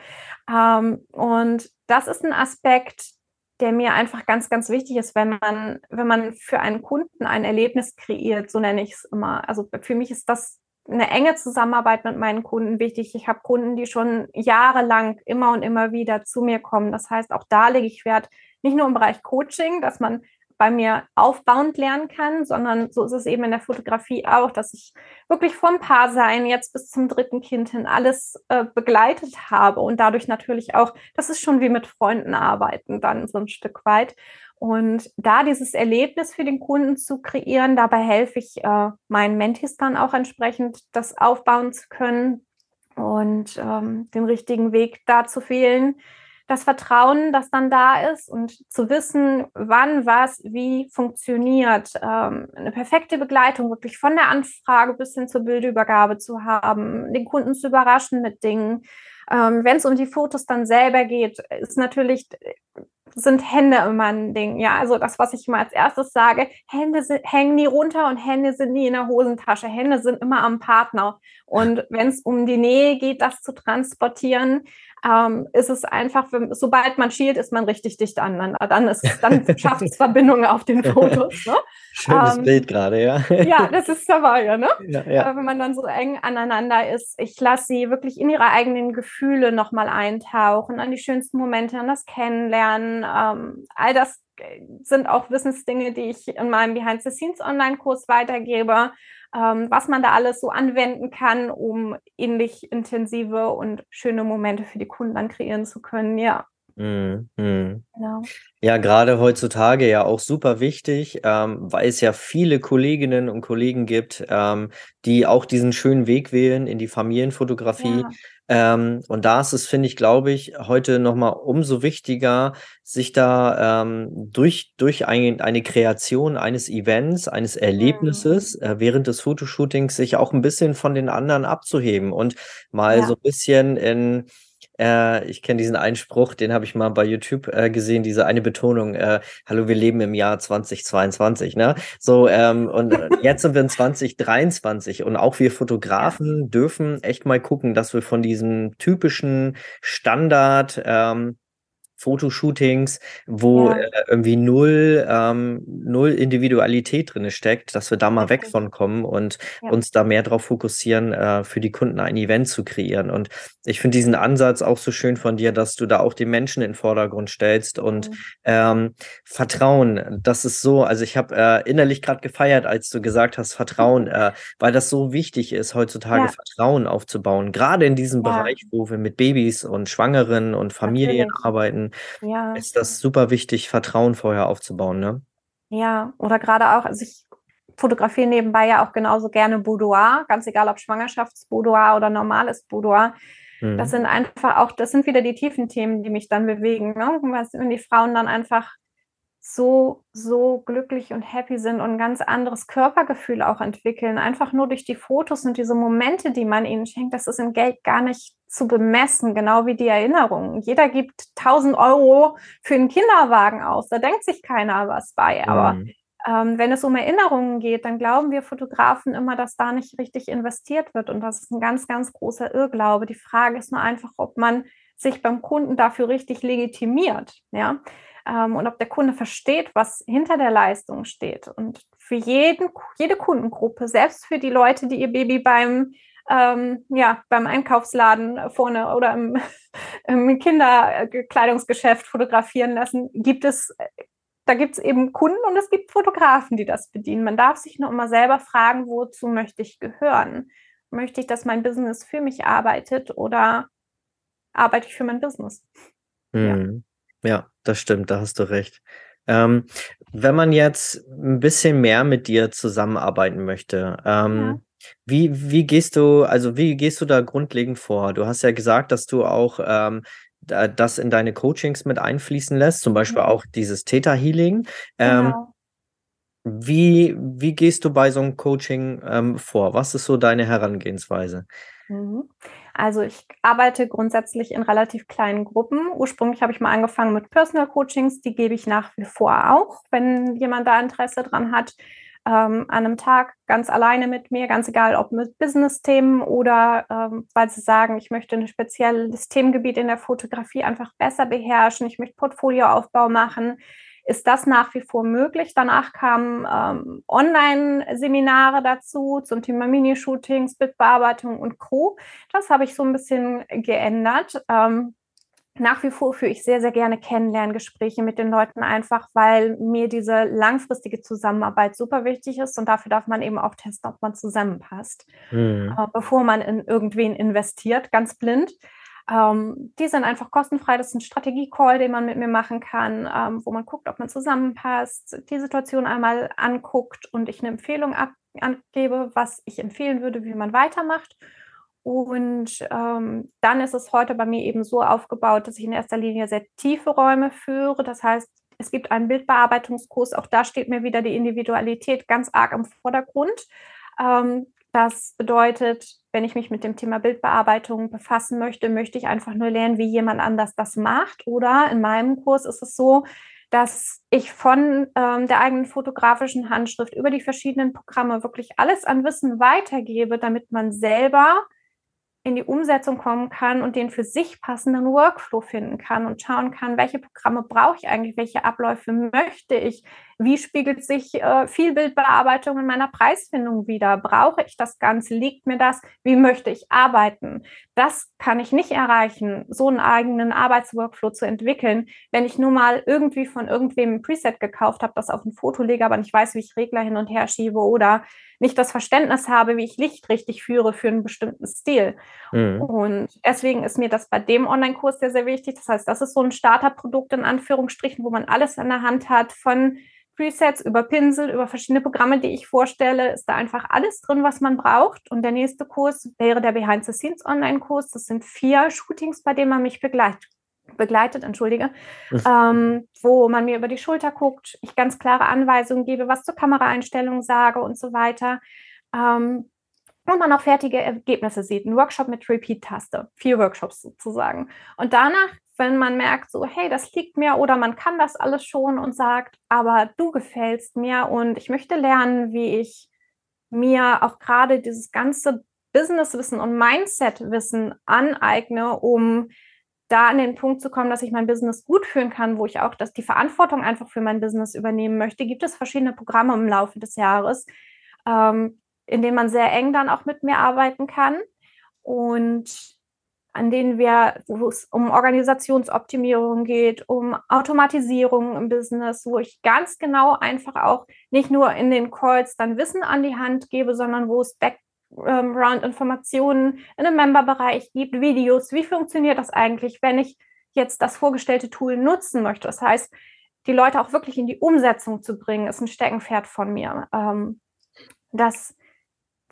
Ähm, und das ist ein Aspekt, der mir einfach ganz, ganz wichtig ist, wenn man, wenn man für einen Kunden ein Erlebnis kreiert, so nenne ich es immer. Also für mich ist das eine enge Zusammenarbeit mit meinen Kunden wichtig. Ich habe Kunden, die schon jahrelang immer und immer wieder zu mir kommen. Das heißt, auch da lege ich Wert, nicht nur im Bereich Coaching, dass man bei mir aufbauend lernen kann, sondern so ist es eben in der Fotografie auch, dass ich wirklich vom Paarsein jetzt bis zum dritten Kind hin alles äh, begleitet habe und dadurch natürlich auch, das ist schon wie mit Freunden arbeiten dann so ein Stück weit. Und da dieses Erlebnis für den Kunden zu kreieren, dabei helfe ich äh, meinen Mentis dann auch entsprechend, das aufbauen zu können und ähm, den richtigen Weg da zu wählen das Vertrauen, das dann da ist und zu wissen, wann was wie funktioniert, ähm, eine perfekte Begleitung wirklich von der Anfrage bis hin zur Bildübergabe zu haben, den Kunden zu überraschen mit Dingen. Ähm, Wenn es um die Fotos dann selber geht, ist natürlich sind Hände immer ein Ding. Ja, also das, was ich immer als erstes sage, Hände sind, hängen nie runter und Hände sind nie in der Hosentasche. Hände sind immer am Partner. Und wenn es um die Nähe geht, das zu transportieren, ähm, ist es einfach, wenn, sobald man schielt, ist man richtig dicht aneinander. Dann, ist, dann schafft es Verbindungen auf den Fotos. Ne? Schönes ähm, Bild gerade, ja. ja, das ist dabei, ja, ne? Ja, ja. Äh, wenn man dann so eng aneinander ist, ich lasse sie wirklich in ihre eigenen Gefühle nochmal eintauchen, an die schönsten Momente, an das Kennenlernen. Ähm, all das äh, sind auch Wissensdinge, die ich in meinem Behind-the-Scenes-Online-Kurs weitergebe ähm, was man da alles so anwenden kann, um ähnlich intensive und schöne Momente für die Kunden dann kreieren zu können. Ja. Mhm. Genau. Ja, gerade heutzutage ja auch super wichtig, ähm, weil es ja viele Kolleginnen und Kollegen gibt, ähm, die auch diesen schönen Weg wählen in die Familienfotografie. Ja. Ähm, und da ist es, finde ich, glaube ich, heute nochmal umso wichtiger, sich da ähm, durch, durch ein, eine Kreation eines Events, eines Erlebnisses mhm. äh, während des Fotoshootings sich auch ein bisschen von den anderen abzuheben und mal ja. so ein bisschen in äh, ich kenne diesen Einspruch, den habe ich mal bei YouTube äh, gesehen, diese eine Betonung, äh, hallo, wir leben im Jahr 2022, ne? So, ähm, und jetzt sind wir in 2023 und auch wir Fotografen dürfen echt mal gucken, dass wir von diesem typischen Standard ähm, Fotoshootings, wo ja. äh, irgendwie null, ähm, null Individualität drin steckt, dass wir da mal weg von kommen und ja. uns da mehr darauf fokussieren, äh, für die Kunden ein Event zu kreieren. Und ich finde diesen Ansatz auch so schön von dir, dass du da auch die Menschen in den Vordergrund stellst und mhm. ähm, Vertrauen. Das ist so, also ich habe äh, innerlich gerade gefeiert, als du gesagt hast, Vertrauen, äh, weil das so wichtig ist, heutzutage ja. Vertrauen aufzubauen. Gerade in diesem Bereich, wo wir mit Babys und Schwangeren und Familien Natürlich. arbeiten ja. ist das super wichtig, Vertrauen vorher aufzubauen, ne? Ja, oder gerade auch, also ich fotografiere nebenbei ja auch genauso gerne Boudoir, ganz egal ob Schwangerschaftsboudoir oder normales Boudoir. Mhm. Das sind einfach auch, das sind wieder die tiefen Themen, die mich dann bewegen. Ne? Wenn die Frauen dann einfach so, so glücklich und happy sind und ein ganz anderes Körpergefühl auch entwickeln. Einfach nur durch die Fotos und diese Momente, die man ihnen schenkt, das ist in Geld gar nicht zu bemessen, genau wie die Erinnerungen. Jeder gibt 1000 Euro für einen Kinderwagen aus, da denkt sich keiner was bei. Aber mhm. ähm, wenn es um Erinnerungen geht, dann glauben wir Fotografen immer, dass da nicht richtig investiert wird. Und das ist ein ganz, ganz großer Irrglaube. Die Frage ist nur einfach, ob man sich beim Kunden dafür richtig legitimiert. Ja, ähm, und ob der Kunde versteht, was hinter der Leistung steht. Und für jeden, jede Kundengruppe, selbst für die Leute, die ihr Baby beim ähm, ja, beim Einkaufsladen vorne oder im, im Kinderkleidungsgeschäft fotografieren lassen, gibt es da gibt es eben Kunden und es gibt Fotografen, die das bedienen. Man darf sich nur immer selber fragen, wozu möchte ich gehören? Möchte ich, dass mein Business für mich arbeitet oder arbeite ich für mein Business? Mhm. Ja. Ja, das stimmt, da hast du recht. Ähm, wenn man jetzt ein bisschen mehr mit dir zusammenarbeiten möchte, ähm, ja. wie, wie gehst du, also wie gehst du da grundlegend vor? Du hast ja gesagt, dass du auch ähm, das in deine Coachings mit einfließen lässt, zum Beispiel ja. auch dieses Theta Healing. Ähm, genau. Wie, wie gehst du bei so einem Coaching ähm, vor? Was ist so deine Herangehensweise? Mhm. Also ich arbeite grundsätzlich in relativ kleinen Gruppen. Ursprünglich habe ich mal angefangen mit Personal Coachings, die gebe ich nach wie vor auch, wenn jemand da Interesse dran hat. Ähm, an einem Tag ganz alleine mit mir, ganz egal ob mit Business-Themen oder ähm, weil sie sagen, ich möchte ein spezielles Themengebiet in der Fotografie einfach besser beherrschen, ich möchte Portfolioaufbau machen ist das nach wie vor möglich. Danach kamen ähm, Online-Seminare dazu zum Thema Minishootings, Bildbearbeitung und Co. Das habe ich so ein bisschen geändert. Ähm, nach wie vor führe ich sehr, sehr gerne Kennenlerngespräche mit den Leuten, einfach weil mir diese langfristige Zusammenarbeit super wichtig ist und dafür darf man eben auch testen, ob man zusammenpasst, mhm. äh, bevor man in irgendwen investiert, ganz blind. Ähm, die sind einfach kostenfrei. Das ist ein Strategie-Call, den man mit mir machen kann, ähm, wo man guckt, ob man zusammenpasst, die Situation einmal anguckt und ich eine Empfehlung ab angebe, was ich empfehlen würde, wie man weitermacht. Und ähm, dann ist es heute bei mir eben so aufgebaut, dass ich in erster Linie sehr tiefe Räume führe. Das heißt, es gibt einen Bildbearbeitungskurs. Auch da steht mir wieder die Individualität ganz arg im Vordergrund. Ähm, das bedeutet, wenn ich mich mit dem Thema Bildbearbeitung befassen möchte, möchte ich einfach nur lernen, wie jemand anders das macht. Oder in meinem Kurs ist es so, dass ich von ähm, der eigenen fotografischen Handschrift über die verschiedenen Programme wirklich alles an Wissen weitergebe, damit man selber in die Umsetzung kommen kann und den für sich passenden Workflow finden kann und schauen kann, welche Programme brauche ich eigentlich, welche Abläufe möchte ich, wie spiegelt sich äh, Vielbildbearbeitung in meiner Preisfindung wieder, brauche ich das Ganze, liegt mir das, wie möchte ich arbeiten. Das kann ich nicht erreichen, so einen eigenen Arbeitsworkflow zu entwickeln, wenn ich nur mal irgendwie von irgendwem ein Preset gekauft habe, das auf ein Foto lege, aber nicht weiß, wie ich Regler hin und her schiebe oder nicht das Verständnis habe, wie ich Licht richtig führe für einen bestimmten Stil. Mhm. Und deswegen ist mir das bei dem Online-Kurs sehr, sehr wichtig. Das heißt, das ist so ein Starterprodukt in Anführungsstrichen, wo man alles an der Hand hat von Presets über Pinsel, über verschiedene Programme, die ich vorstelle, ist da einfach alles drin, was man braucht. Und der nächste Kurs wäre der Behind the Scenes Online-Kurs. Das sind vier Shootings, bei denen man mich begleitet begleitet, entschuldige, ähm, wo man mir über die Schulter guckt, ich ganz klare Anweisungen gebe, was zur Kameraeinstellung sage und so weiter. Ähm, und man auch fertige Ergebnisse sieht. Ein Workshop mit Repeat-Taste. Vier Workshops sozusagen. Und danach, wenn man merkt, so, hey, das liegt mir oder man kann das alles schon und sagt, aber du gefällst mir und ich möchte lernen, wie ich mir auch gerade dieses ganze Businesswissen und Mindset-Wissen aneigne, um da an den Punkt zu kommen, dass ich mein Business gut führen kann, wo ich auch dass die Verantwortung einfach für mein Business übernehmen möchte, gibt es verschiedene Programme im Laufe des Jahres, ähm, in denen man sehr eng dann auch mit mir arbeiten kann. Und an denen wir, wo es um Organisationsoptimierung geht, um Automatisierung im Business, wo ich ganz genau einfach auch nicht nur in den Calls dann Wissen an die Hand gebe, sondern wo es Back ähm, in einem Member-Bereich gibt, Videos. Wie funktioniert das eigentlich, wenn ich jetzt das vorgestellte Tool nutzen möchte? Das heißt, die Leute auch wirklich in die Umsetzung zu bringen, ist ein Steckenpferd von mir. Ähm, das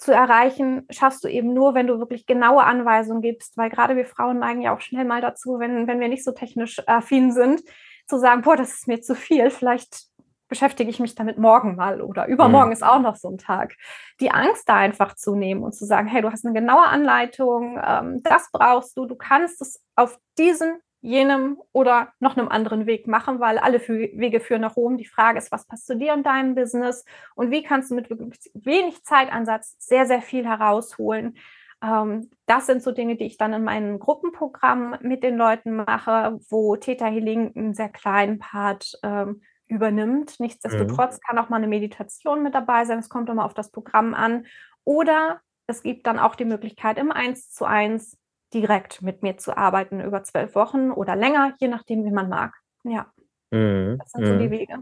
zu erreichen, schaffst du eben nur, wenn du wirklich genaue Anweisungen gibst, weil gerade wir Frauen neigen ja auch schnell mal dazu, wenn, wenn wir nicht so technisch affin sind, zu sagen, boah, das ist mir zu viel, vielleicht beschäftige ich mich damit morgen mal oder übermorgen mhm. ist auch noch so ein Tag. Die Angst da einfach zu nehmen und zu sagen, hey, du hast eine genaue Anleitung, ähm, das brauchst du, du kannst es auf diesem, jenem oder noch einem anderen Weg machen, weil alle Wege führen nach Rom. Die Frage ist, was passt zu dir und deinem Business und wie kannst du mit wenig Zeitansatz sehr, sehr viel herausholen. Ähm, das sind so Dinge, die ich dann in meinem Gruppenprogramm mit den Leuten mache, wo Theta Healing einen sehr kleinen Part ähm, übernimmt. Nichtsdestotrotz mhm. kann auch mal eine Meditation mit dabei sein. Es kommt immer auf das Programm an. Oder es gibt dann auch die Möglichkeit, im 1 zu 1 direkt mit mir zu arbeiten über zwölf Wochen oder länger, je nachdem, wie man mag. Ja. Mhm. Das sind so die mhm. Wege.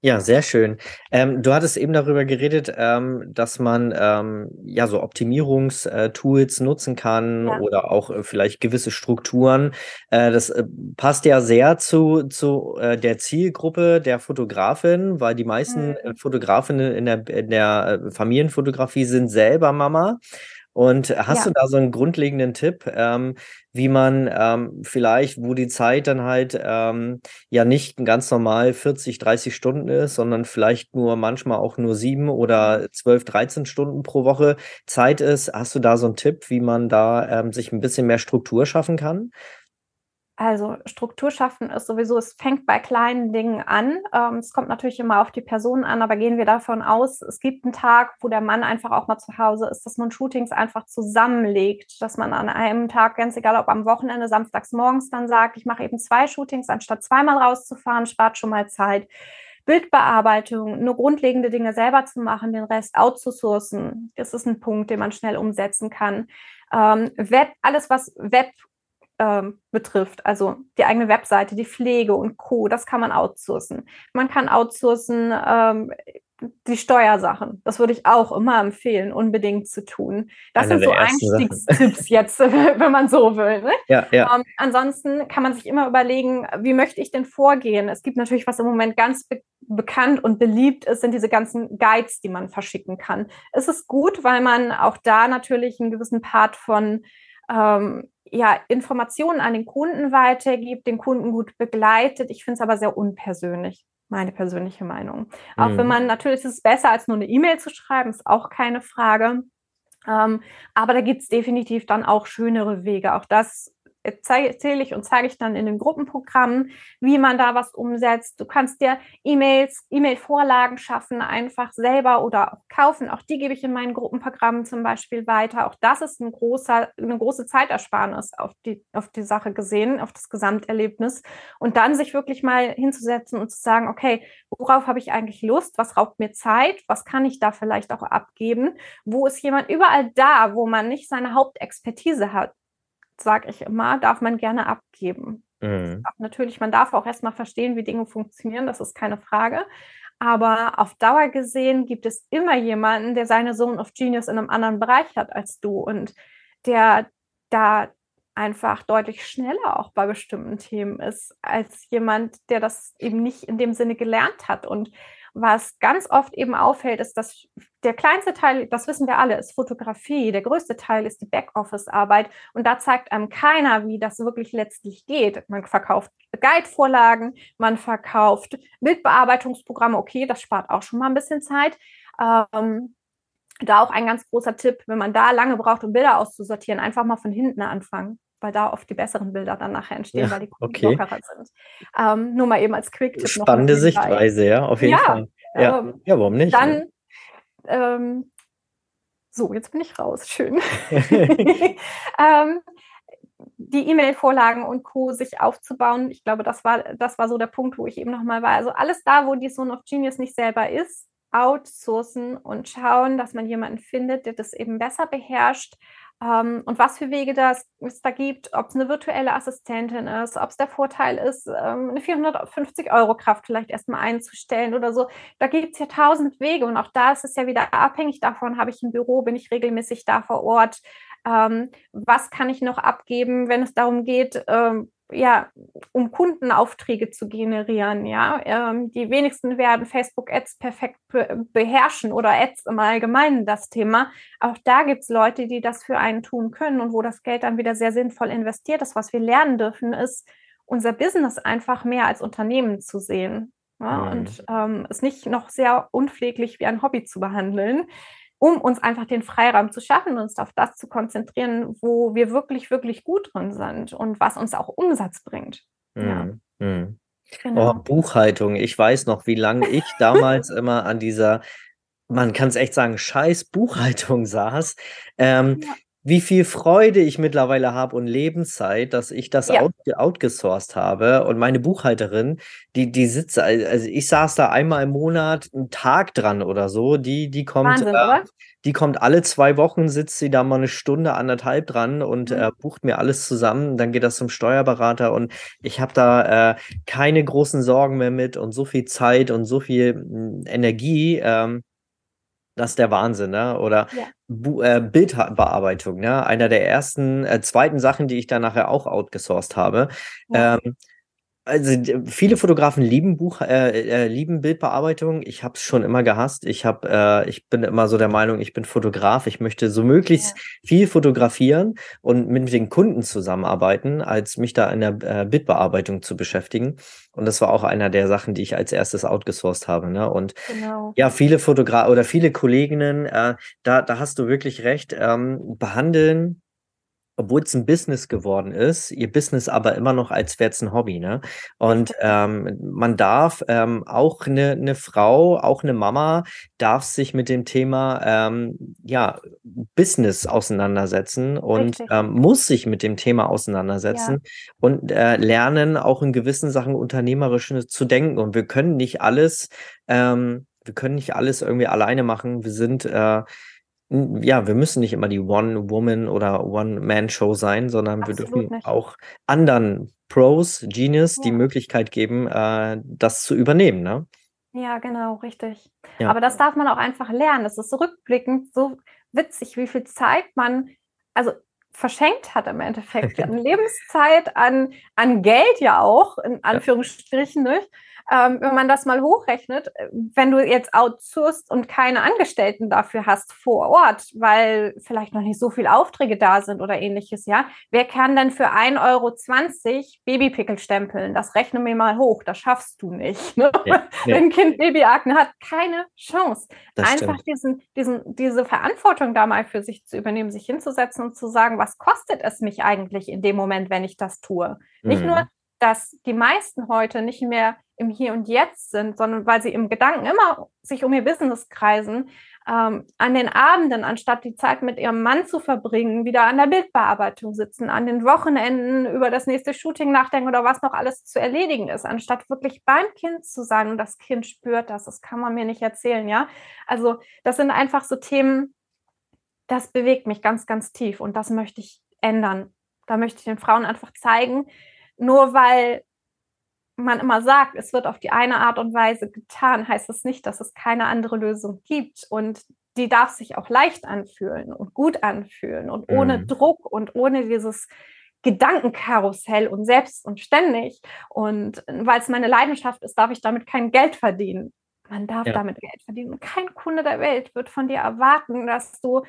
Ja, sehr schön. Ähm, du hattest eben darüber geredet, ähm, dass man ähm, ja so Optimierungstools nutzen kann ja. oder auch äh, vielleicht gewisse Strukturen. Äh, das äh, passt ja sehr zu, zu äh, der Zielgruppe der Fotografin, weil die meisten mhm. Fotografinnen in der, in der äh, Familienfotografie sind selber Mama. Und hast ja. du da so einen grundlegenden Tipp, ähm, wie man ähm, vielleicht, wo die Zeit dann halt ähm, ja nicht ganz normal 40, 30 Stunden ist, sondern vielleicht nur manchmal auch nur sieben oder 12, 13 Stunden pro Woche Zeit ist, hast du da so einen Tipp, wie man da ähm, sich ein bisschen mehr Struktur schaffen kann? Also Struktur schaffen ist sowieso, es fängt bei kleinen Dingen an. Ähm, es kommt natürlich immer auf die Person an, aber gehen wir davon aus, es gibt einen Tag, wo der Mann einfach auch mal zu Hause ist, dass man Shootings einfach zusammenlegt, dass man an einem Tag, ganz egal ob am Wochenende, samstags morgens dann sagt, ich mache eben zwei Shootings, anstatt zweimal rauszufahren, spart schon mal Zeit. Bildbearbeitung, nur grundlegende Dinge selber zu machen, den Rest outzusourcen, das ist ein Punkt, den man schnell umsetzen kann. Ähm, Web, alles, was Web ähm, betrifft, also die eigene Webseite, die Pflege und Co., das kann man outsourcen. Man kann outsourcen ähm, die Steuersachen. Das würde ich auch immer empfehlen, unbedingt zu tun. Das Eine sind so Einstiegstipps jetzt, wenn man so will. Ne? Ja, ja. Ähm, ansonsten kann man sich immer überlegen, wie möchte ich denn vorgehen? Es gibt natürlich, was im Moment ganz be bekannt und beliebt ist, sind diese ganzen Guides, die man verschicken kann. Es ist gut, weil man auch da natürlich einen gewissen Part von ähm, ja, Informationen an den Kunden weitergibt, den Kunden gut begleitet. Ich finde es aber sehr unpersönlich, meine persönliche Meinung. Mhm. Auch wenn mhm. man natürlich ist es besser, als nur eine E-Mail zu schreiben, ist auch keine Frage. Ähm, aber da gibt es definitiv dann auch schönere Wege. Auch das erzähle ich und zeige ich dann in den Gruppenprogrammen, wie man da was umsetzt. Du kannst dir E-Mails, E-Mail-Vorlagen schaffen, einfach selber oder auch kaufen. Auch die gebe ich in meinen Gruppenprogrammen zum Beispiel weiter. Auch das ist ein großer, eine große Zeitersparnis auf die, auf die Sache gesehen, auf das Gesamterlebnis. Und dann sich wirklich mal hinzusetzen und zu sagen, okay, worauf habe ich eigentlich Lust? Was raubt mir Zeit? Was kann ich da vielleicht auch abgeben? Wo ist jemand überall da, wo man nicht seine Hauptexpertise hat? Sage ich immer, darf man gerne abgeben. Mhm. Natürlich, man darf auch erstmal verstehen, wie Dinge funktionieren, das ist keine Frage. Aber auf Dauer gesehen gibt es immer jemanden, der seine Zone of Genius in einem anderen Bereich hat als du und der da einfach deutlich schneller auch bei bestimmten Themen ist als jemand, der das eben nicht in dem Sinne gelernt hat. Und was ganz oft eben auffällt, ist, dass der kleinste Teil, das wissen wir alle, ist Fotografie. Der größte Teil ist die Backoffice-Arbeit. Und da zeigt einem keiner, wie das wirklich letztlich geht. Man verkauft Guide-Vorlagen, man verkauft Bildbearbeitungsprogramme. Okay, das spart auch schon mal ein bisschen Zeit. Ähm, da auch ein ganz großer Tipp, wenn man da lange braucht, um Bilder auszusortieren, einfach mal von hinten anfangen weil da oft die besseren Bilder dann nachher entstehen, ja, weil die okay. lockerer sind. Ähm, nur mal eben als Quick-Tipp. Spannende Sichtweise, ja, auf jeden ja, Fall. Ja. Ähm, ja, warum nicht? Dann, ne? ähm, so, jetzt bin ich raus, schön. ähm, die E-Mail-Vorlagen und Co. sich aufzubauen. Ich glaube, das war, das war so der Punkt, wo ich eben nochmal war. Also alles da, wo die Zone of Genius nicht selber ist, outsourcen und schauen, dass man jemanden findet, der das eben besser beherrscht ähm, und was für Wege das, es da gibt, ob es eine virtuelle Assistentin ist, ob es der Vorteil ist, ähm, eine 450 Euro Kraft vielleicht erstmal einzustellen oder so. Da gibt es ja tausend Wege und auch da ist es ja wieder abhängig davon, habe ich ein Büro, bin ich regelmäßig da vor Ort, ähm, was kann ich noch abgeben, wenn es darum geht, ähm, ja, um Kundenaufträge zu generieren, ja. Ähm, die wenigsten werden Facebook-Ads perfekt be beherrschen oder Ads im Allgemeinen das Thema. Auch da gibt es Leute, die das für einen tun können und wo das Geld dann wieder sehr sinnvoll investiert ist. Was wir lernen dürfen, ist, unser Business einfach mehr als Unternehmen zu sehen. Ja, mhm. Und ähm, es nicht noch sehr unpfleglich wie ein Hobby zu behandeln um uns einfach den Freiraum zu schaffen, uns auf das zu konzentrieren, wo wir wirklich, wirklich gut drin sind und was uns auch Umsatz bringt. Mhm. Ja. Mhm. Genau. Oh, Buchhaltung. Ich weiß noch, wie lange ich damals immer an dieser, man kann es echt sagen, scheiß Buchhaltung saß. Ähm, ja wie viel Freude ich mittlerweile habe und Lebenszeit, dass ich das ja. out, outgesourced habe. Und meine Buchhalterin, die, die sitzt, also ich saß da einmal im Monat einen Tag dran oder so. Die, die kommt, Wahnsinn, äh, die kommt alle zwei Wochen, sitzt sie da mal eine Stunde, anderthalb dran und mhm. äh, bucht mir alles zusammen. Dann geht das zum Steuerberater und ich habe da äh, keine großen Sorgen mehr mit und so viel Zeit und so viel hm, Energie. Ähm, das ist der Wahnsinn, ne? Oder ja. äh, Bildbearbeitung, ne? Einer der ersten, äh, zweiten Sachen, die ich dann nachher auch outgesourced habe. Ja. Ähm, also viele Fotografen lieben Buch, äh, äh, lieben Bildbearbeitung. Ich habe es schon immer gehasst. Ich habe, äh, ich bin immer so der Meinung, ich bin Fotograf. Ich möchte so möglichst ja. viel fotografieren und mit den Kunden zusammenarbeiten, als mich da in der äh, Bildbearbeitung zu beschäftigen. Und das war auch einer der Sachen, die ich als erstes outgesourced habe. Ne? Und genau. ja, viele Fotografen oder viele Kolleginnen, äh, da, da hast du wirklich recht, ähm, behandeln obwohl es ein Business geworden ist, ihr Business aber immer noch als wäre es ein Hobby, ne? Und ähm, man darf ähm, auch eine, eine Frau, auch eine Mama, darf sich mit dem Thema ähm, ja Business auseinandersetzen und ähm, muss sich mit dem Thema auseinandersetzen ja. und äh, lernen, auch in gewissen Sachen unternehmerisch zu denken. Und wir können nicht alles, ähm, wir können nicht alles irgendwie alleine machen. Wir sind äh, ja, wir müssen nicht immer die One-Woman- oder One-Man-Show sein, sondern Absolut wir dürfen nicht. auch anderen Pros, Genius ja. die Möglichkeit geben, äh, das zu übernehmen, ne? Ja, genau, richtig. Ja. Aber das darf man auch einfach lernen. Das ist rückblickend so witzig, wie viel Zeit man, also verschenkt hat im Endeffekt an Lebenszeit, an, an Geld ja auch, in Anführungsstrichen, ja. nicht? Ähm, wenn man das mal hochrechnet, äh, wenn du jetzt outsourcest und keine Angestellten dafür hast vor Ort, weil vielleicht noch nicht so viele Aufträge da sind oder ähnliches, ja, wer kann denn für 1,20 Euro Babypickel stempeln? Das rechne mir mal hoch, das schaffst du nicht. Ne? Ja, ja. Wenn ein Kind Babyakne hat, keine Chance. Das Einfach diesen, diesen, diese Verantwortung da mal für sich zu übernehmen, sich hinzusetzen und zu sagen, was kostet es mich eigentlich in dem Moment, wenn ich das tue? Mhm. Nicht nur, dass die meisten heute nicht mehr im Hier und Jetzt sind, sondern weil sie im Gedanken immer sich um ihr Business kreisen, ähm, an den Abenden, anstatt die Zeit mit ihrem Mann zu verbringen, wieder an der Bildbearbeitung sitzen, an den Wochenenden über das nächste Shooting nachdenken oder was noch alles zu erledigen ist, anstatt wirklich beim Kind zu sein und das Kind spürt das. Das kann man mir nicht erzählen, ja. Also das sind einfach so Themen, das bewegt mich ganz, ganz tief und das möchte ich ändern. Da möchte ich den Frauen einfach zeigen, nur weil man immer sagt, es wird auf die eine Art und Weise getan, heißt das nicht, dass es keine andere Lösung gibt. Und die darf sich auch leicht anfühlen und gut anfühlen und ohne mhm. Druck und ohne dieses Gedankenkarussell und selbst und ständig. Und weil es meine Leidenschaft ist, darf ich damit kein Geld verdienen. Man darf ja. damit Geld verdienen. Und kein Kunde der Welt wird von dir erwarten, dass du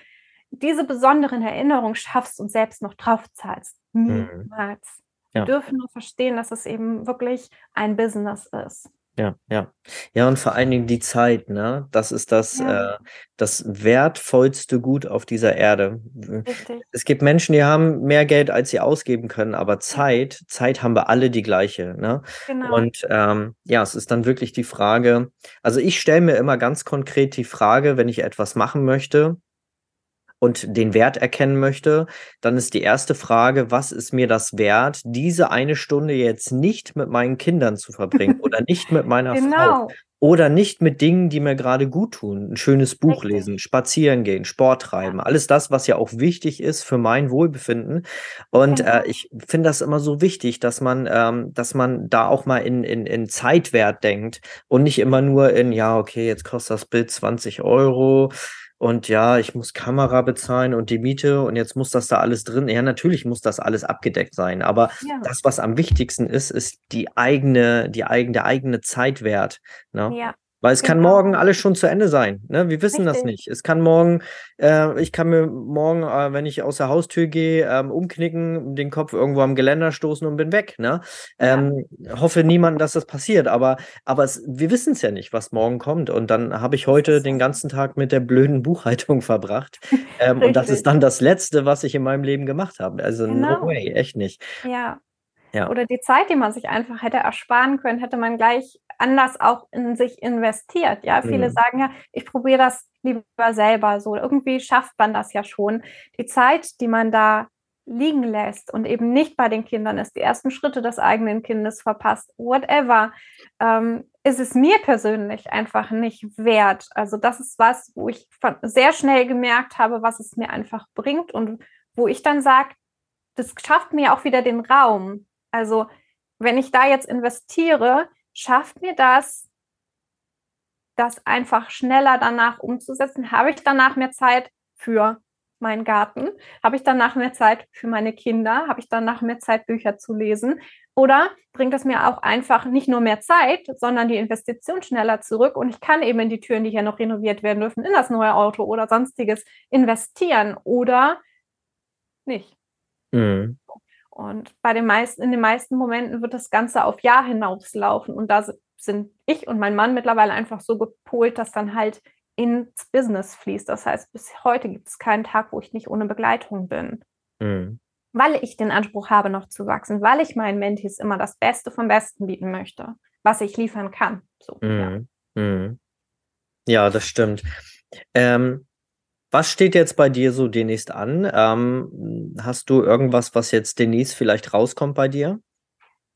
diese besonderen Erinnerungen schaffst und selbst noch drauf zahlst. Mhm. Niemals. Mhm. Ja. Wir dürfen nur verstehen, dass es eben wirklich ein Business ist. Ja, ja. Ja, und vor allen Dingen die Zeit, ne? Das ist das, ja. äh, das wertvollste Gut auf dieser Erde. Richtig. Es gibt Menschen, die haben mehr Geld, als sie ausgeben können, aber Zeit, Zeit haben wir alle die gleiche, ne? Genau. Und ähm, ja, es ist dann wirklich die Frage, also ich stelle mir immer ganz konkret die Frage, wenn ich etwas machen möchte, und den Wert erkennen möchte, dann ist die erste Frage, was ist mir das wert, diese eine Stunde jetzt nicht mit meinen Kindern zu verbringen oder nicht mit meiner genau. Frau oder nicht mit Dingen, die mir gerade gut tun. Ein schönes Buch Richtig. lesen, spazieren gehen, Sport treiben, alles das, was ja auch wichtig ist für mein Wohlbefinden. Und genau. äh, ich finde das immer so wichtig, dass man, ähm, dass man da auch mal in, in, in Zeitwert denkt und nicht immer nur in, ja, okay, jetzt kostet das Bild 20 Euro und ja, ich muss Kamera bezahlen und die Miete und jetzt muss das da alles drin. Ja, natürlich muss das alles abgedeckt sein, aber ja. das, was am wichtigsten ist, ist die eigene, die eigene, der eigene Zeitwert. Ne? Ja. Weil es genau. kann morgen alles schon zu Ende sein. Ne? Wir wissen Richtig. das nicht. Es kann morgen, äh, ich kann mir morgen, äh, wenn ich aus der Haustür gehe, ähm, umknicken, den Kopf irgendwo am Geländer stoßen und bin weg. Ne? Ähm, ja. Hoffe niemanden, dass das passiert. Aber, aber es, wir wissen es ja nicht, was morgen kommt. Und dann habe ich heute den ganzen Tag mit der blöden Buchhaltung verbracht. Ähm, und das ist dann das Letzte, was ich in meinem Leben gemacht habe. Also genau. no way, echt nicht. Ja. ja. Oder die Zeit, die man sich einfach hätte ersparen können, hätte man gleich anders auch in sich investiert. Ja, viele mhm. sagen ja, ich probiere das lieber selber. So irgendwie schafft man das ja schon. Die Zeit, die man da liegen lässt und eben nicht bei den Kindern ist, die ersten Schritte des eigenen Kindes verpasst, whatever, ähm, ist es mir persönlich einfach nicht wert. Also das ist was, wo ich sehr schnell gemerkt habe, was es mir einfach bringt und wo ich dann sage, das schafft mir auch wieder den Raum. Also wenn ich da jetzt investiere, schafft mir das, das einfach schneller danach umzusetzen? Habe ich danach mehr Zeit für meinen Garten? Habe ich danach mehr Zeit für meine Kinder? Habe ich danach mehr Zeit, Bücher zu lesen? Oder bringt es mir auch einfach nicht nur mehr Zeit, sondern die Investition schneller zurück und ich kann eben in die Türen, die hier noch renoviert werden dürfen, in das neue Auto oder sonstiges investieren oder nicht. Mhm. Und bei den meisten, in den meisten Momenten wird das Ganze auf Jahr hinauslaufen. Und da sind ich und mein Mann mittlerweile einfach so gepolt, dass dann halt ins Business fließt. Das heißt, bis heute gibt es keinen Tag, wo ich nicht ohne Begleitung bin. Mhm. Weil ich den Anspruch habe, noch zu wachsen, weil ich meinen Mentis immer das Beste vom Besten bieten möchte, was ich liefern kann. So, mhm. ja. Mhm. ja. das stimmt. Ähm, was steht jetzt bei dir so demnächst an? Ähm, hast du irgendwas, was jetzt demnächst vielleicht rauskommt bei dir?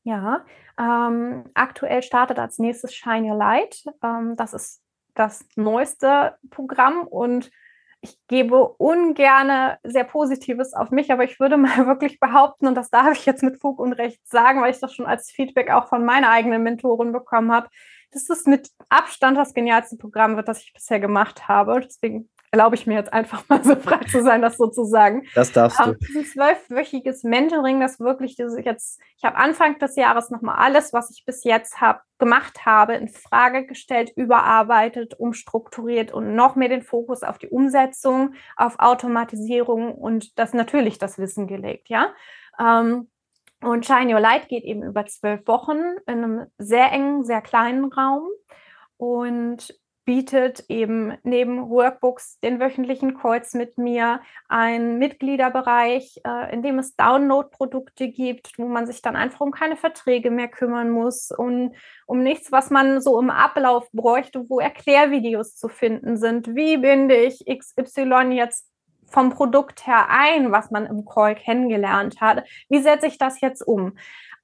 Ja, ähm, aktuell startet als nächstes Shine Your Light. Ähm, das ist das neueste Programm und ich gebe ungerne sehr Positives auf mich, aber ich würde mal wirklich behaupten, und das darf ich jetzt mit Fug und Recht sagen, weil ich das schon als Feedback auch von meiner eigenen Mentorin bekommen habe, dass es mit Abstand das genialste Programm wird, das ich bisher gemacht habe. Deswegen erlaube ich mir jetzt einfach mal so frei zu sein, das sozusagen. Das darfst du. Das ist ein zwölfwöchiges Mentoring, das wirklich diese jetzt, ich habe Anfang des Jahres nochmal alles, was ich bis jetzt habe, gemacht habe, in Frage gestellt, überarbeitet, umstrukturiert und noch mehr den Fokus auf die Umsetzung, auf Automatisierung und das natürlich das Wissen gelegt, ja. Ähm, und Shine Your Light geht eben über zwölf Wochen in einem sehr engen, sehr kleinen Raum. Und bietet eben neben Workbooks den wöchentlichen Calls mit mir einen Mitgliederbereich, äh, in dem es Download-Produkte gibt, wo man sich dann einfach um keine Verträge mehr kümmern muss und um nichts, was man so im Ablauf bräuchte, wo Erklärvideos zu finden sind. Wie binde ich XY jetzt vom Produkt her ein, was man im Call kennengelernt hat? Wie setze ich das jetzt um?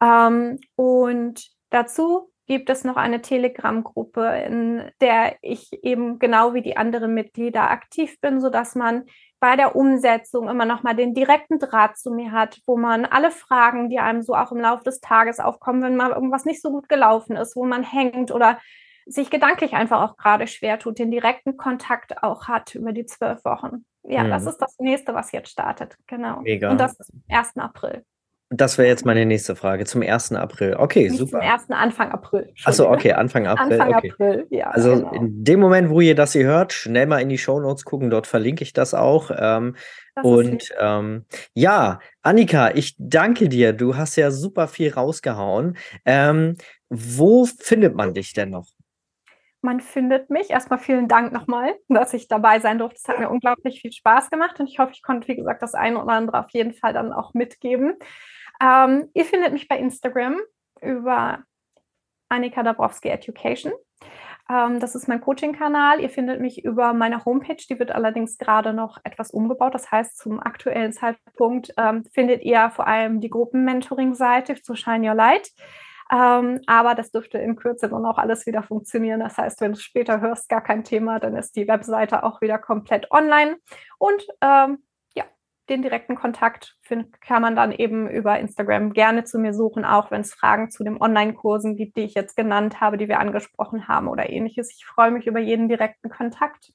Ähm, und dazu gibt es noch eine Telegram-Gruppe, in der ich eben genau wie die anderen Mitglieder aktiv bin, sodass man bei der Umsetzung immer noch mal den direkten Draht zu mir hat, wo man alle Fragen, die einem so auch im Laufe des Tages aufkommen, wenn mal irgendwas nicht so gut gelaufen ist, wo man hängt oder sich gedanklich einfach auch gerade schwer tut, den direkten Kontakt auch hat über die zwölf Wochen. Ja, mhm. das ist das nächste, was jetzt startet. Genau. Mega. Und das ist am 1. April. Das wäre jetzt meine nächste Frage. Zum 1. April. Okay, Nicht super. Zum 1. Anfang April. Achso, okay, Anfang April. Anfang okay. April, ja. Also genau. in dem Moment, wo ihr das hier hört, schnell mal in die Show Notes gucken, dort verlinke ich das auch. Ähm, das und ähm, ja, Annika, ich danke dir. Du hast ja super viel rausgehauen. Ähm, wo findet man dich denn noch? Man findet mich. Erstmal vielen Dank nochmal, dass ich dabei sein durfte. Es hat mir unglaublich viel Spaß gemacht und ich hoffe, ich konnte, wie gesagt, das eine oder andere auf jeden Fall dann auch mitgeben. Ähm, ihr findet mich bei Instagram über Annika Dabrowski Education. Ähm, das ist mein Coaching-Kanal. Ihr findet mich über meine Homepage. Die wird allerdings gerade noch etwas umgebaut. Das heißt, zum aktuellen Zeitpunkt ähm, findet ihr vor allem die Gruppen-Mentoring-Seite zu Shine Your Light. Ähm, aber das dürfte in Kürze dann auch alles wieder funktionieren. Das heißt, wenn du es später hörst, gar kein Thema, dann ist die Webseite auch wieder komplett online. Und ähm, den direkten Kontakt kann man dann eben über Instagram gerne zu mir suchen, auch wenn es Fragen zu den Online-Kursen gibt, die ich jetzt genannt habe, die wir angesprochen haben oder ähnliches. Ich freue mich über jeden direkten Kontakt.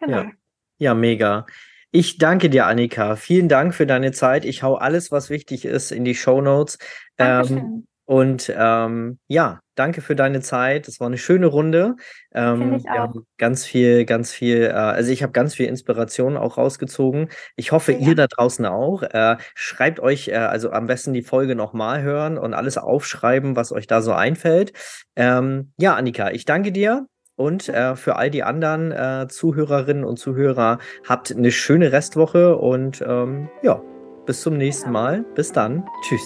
Genau. Ja, ja mega. Ich danke dir, Annika. Vielen Dank für deine Zeit. Ich hau alles, was wichtig ist, in die Show Notes. Ähm, und ähm, ja, danke für deine Zeit. Das war eine schöne Runde. Ähm, ich auch. ganz viel, ganz viel, äh, also ich habe ganz viel Inspiration auch rausgezogen. Ich hoffe, ja. ihr da draußen auch. Äh, schreibt euch, äh, also am besten die Folge nochmal hören und alles aufschreiben, was euch da so einfällt. Ähm, ja, Annika, ich danke dir. Und äh, für all die anderen äh, Zuhörerinnen und Zuhörer, habt eine schöne Restwoche und ähm, ja, bis zum nächsten Mal. Bis dann. Tschüss.